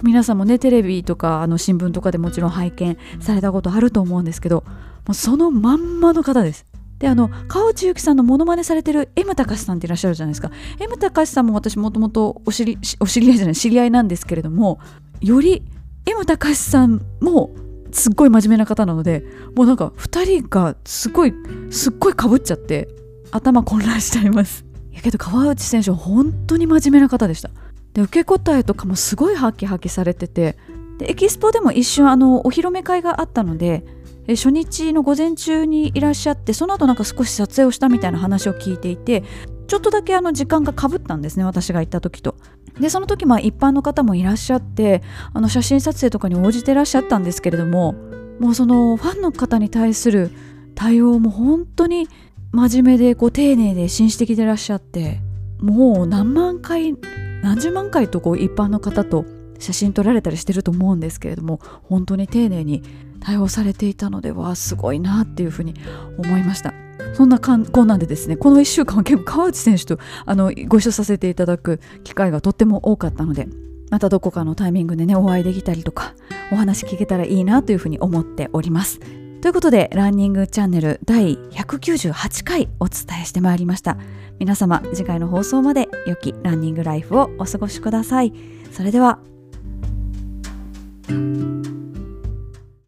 皆さんもねテレビとかあの新聞とかでもちろん拝見されたことあると思うんですけどもうそのまんまの方です。であの川内優輝さんのモノマネされてる M 高さんっていらっしゃるじゃないですか。M 高さんも私もともとお知りお知り合いじゃない知り合いなんですけれどもより M 高さんもすっごい真面目な方なのでもうなんか2人がすごいすっごいかぶっちゃって頭混乱しちゃいます。やけど川内選手本当に真面目な方でした。で受け答えとかもすごいハキハキされててでエキスポでも一瞬あのお披露目会があったので初日の午前中にいらっしゃってその後なんか少し撮影をしたみたいな話を聞いていてちょっとだけあの時間がかぶったんですね私が行った時と。でその時まあ一般の方もいらっしゃってあの写真撮影とかに応じてらっしゃったんですけれどももうそのファンの方に対する対応も本当に真面目でこう丁寧で紳士的でらっしゃってもう何万回何十万回とこう一般の方と写真撮られたりしてると思うんですけれども本当に丁寧に対応されていたのではすごいなっていうふうに思いました。そんなこんなんでですねこの1週間は結構川内選手とあのご一緒させていただく機会がとっても多かったのでまたどこかのタイミングでねお会いできたりとかお話聞けたらいいなというふうに思っております。ということでランニングチャンネル第198回お伝えしてまいりました。皆様次回の放送まで良きランニングライフをお過ごしください。それでは。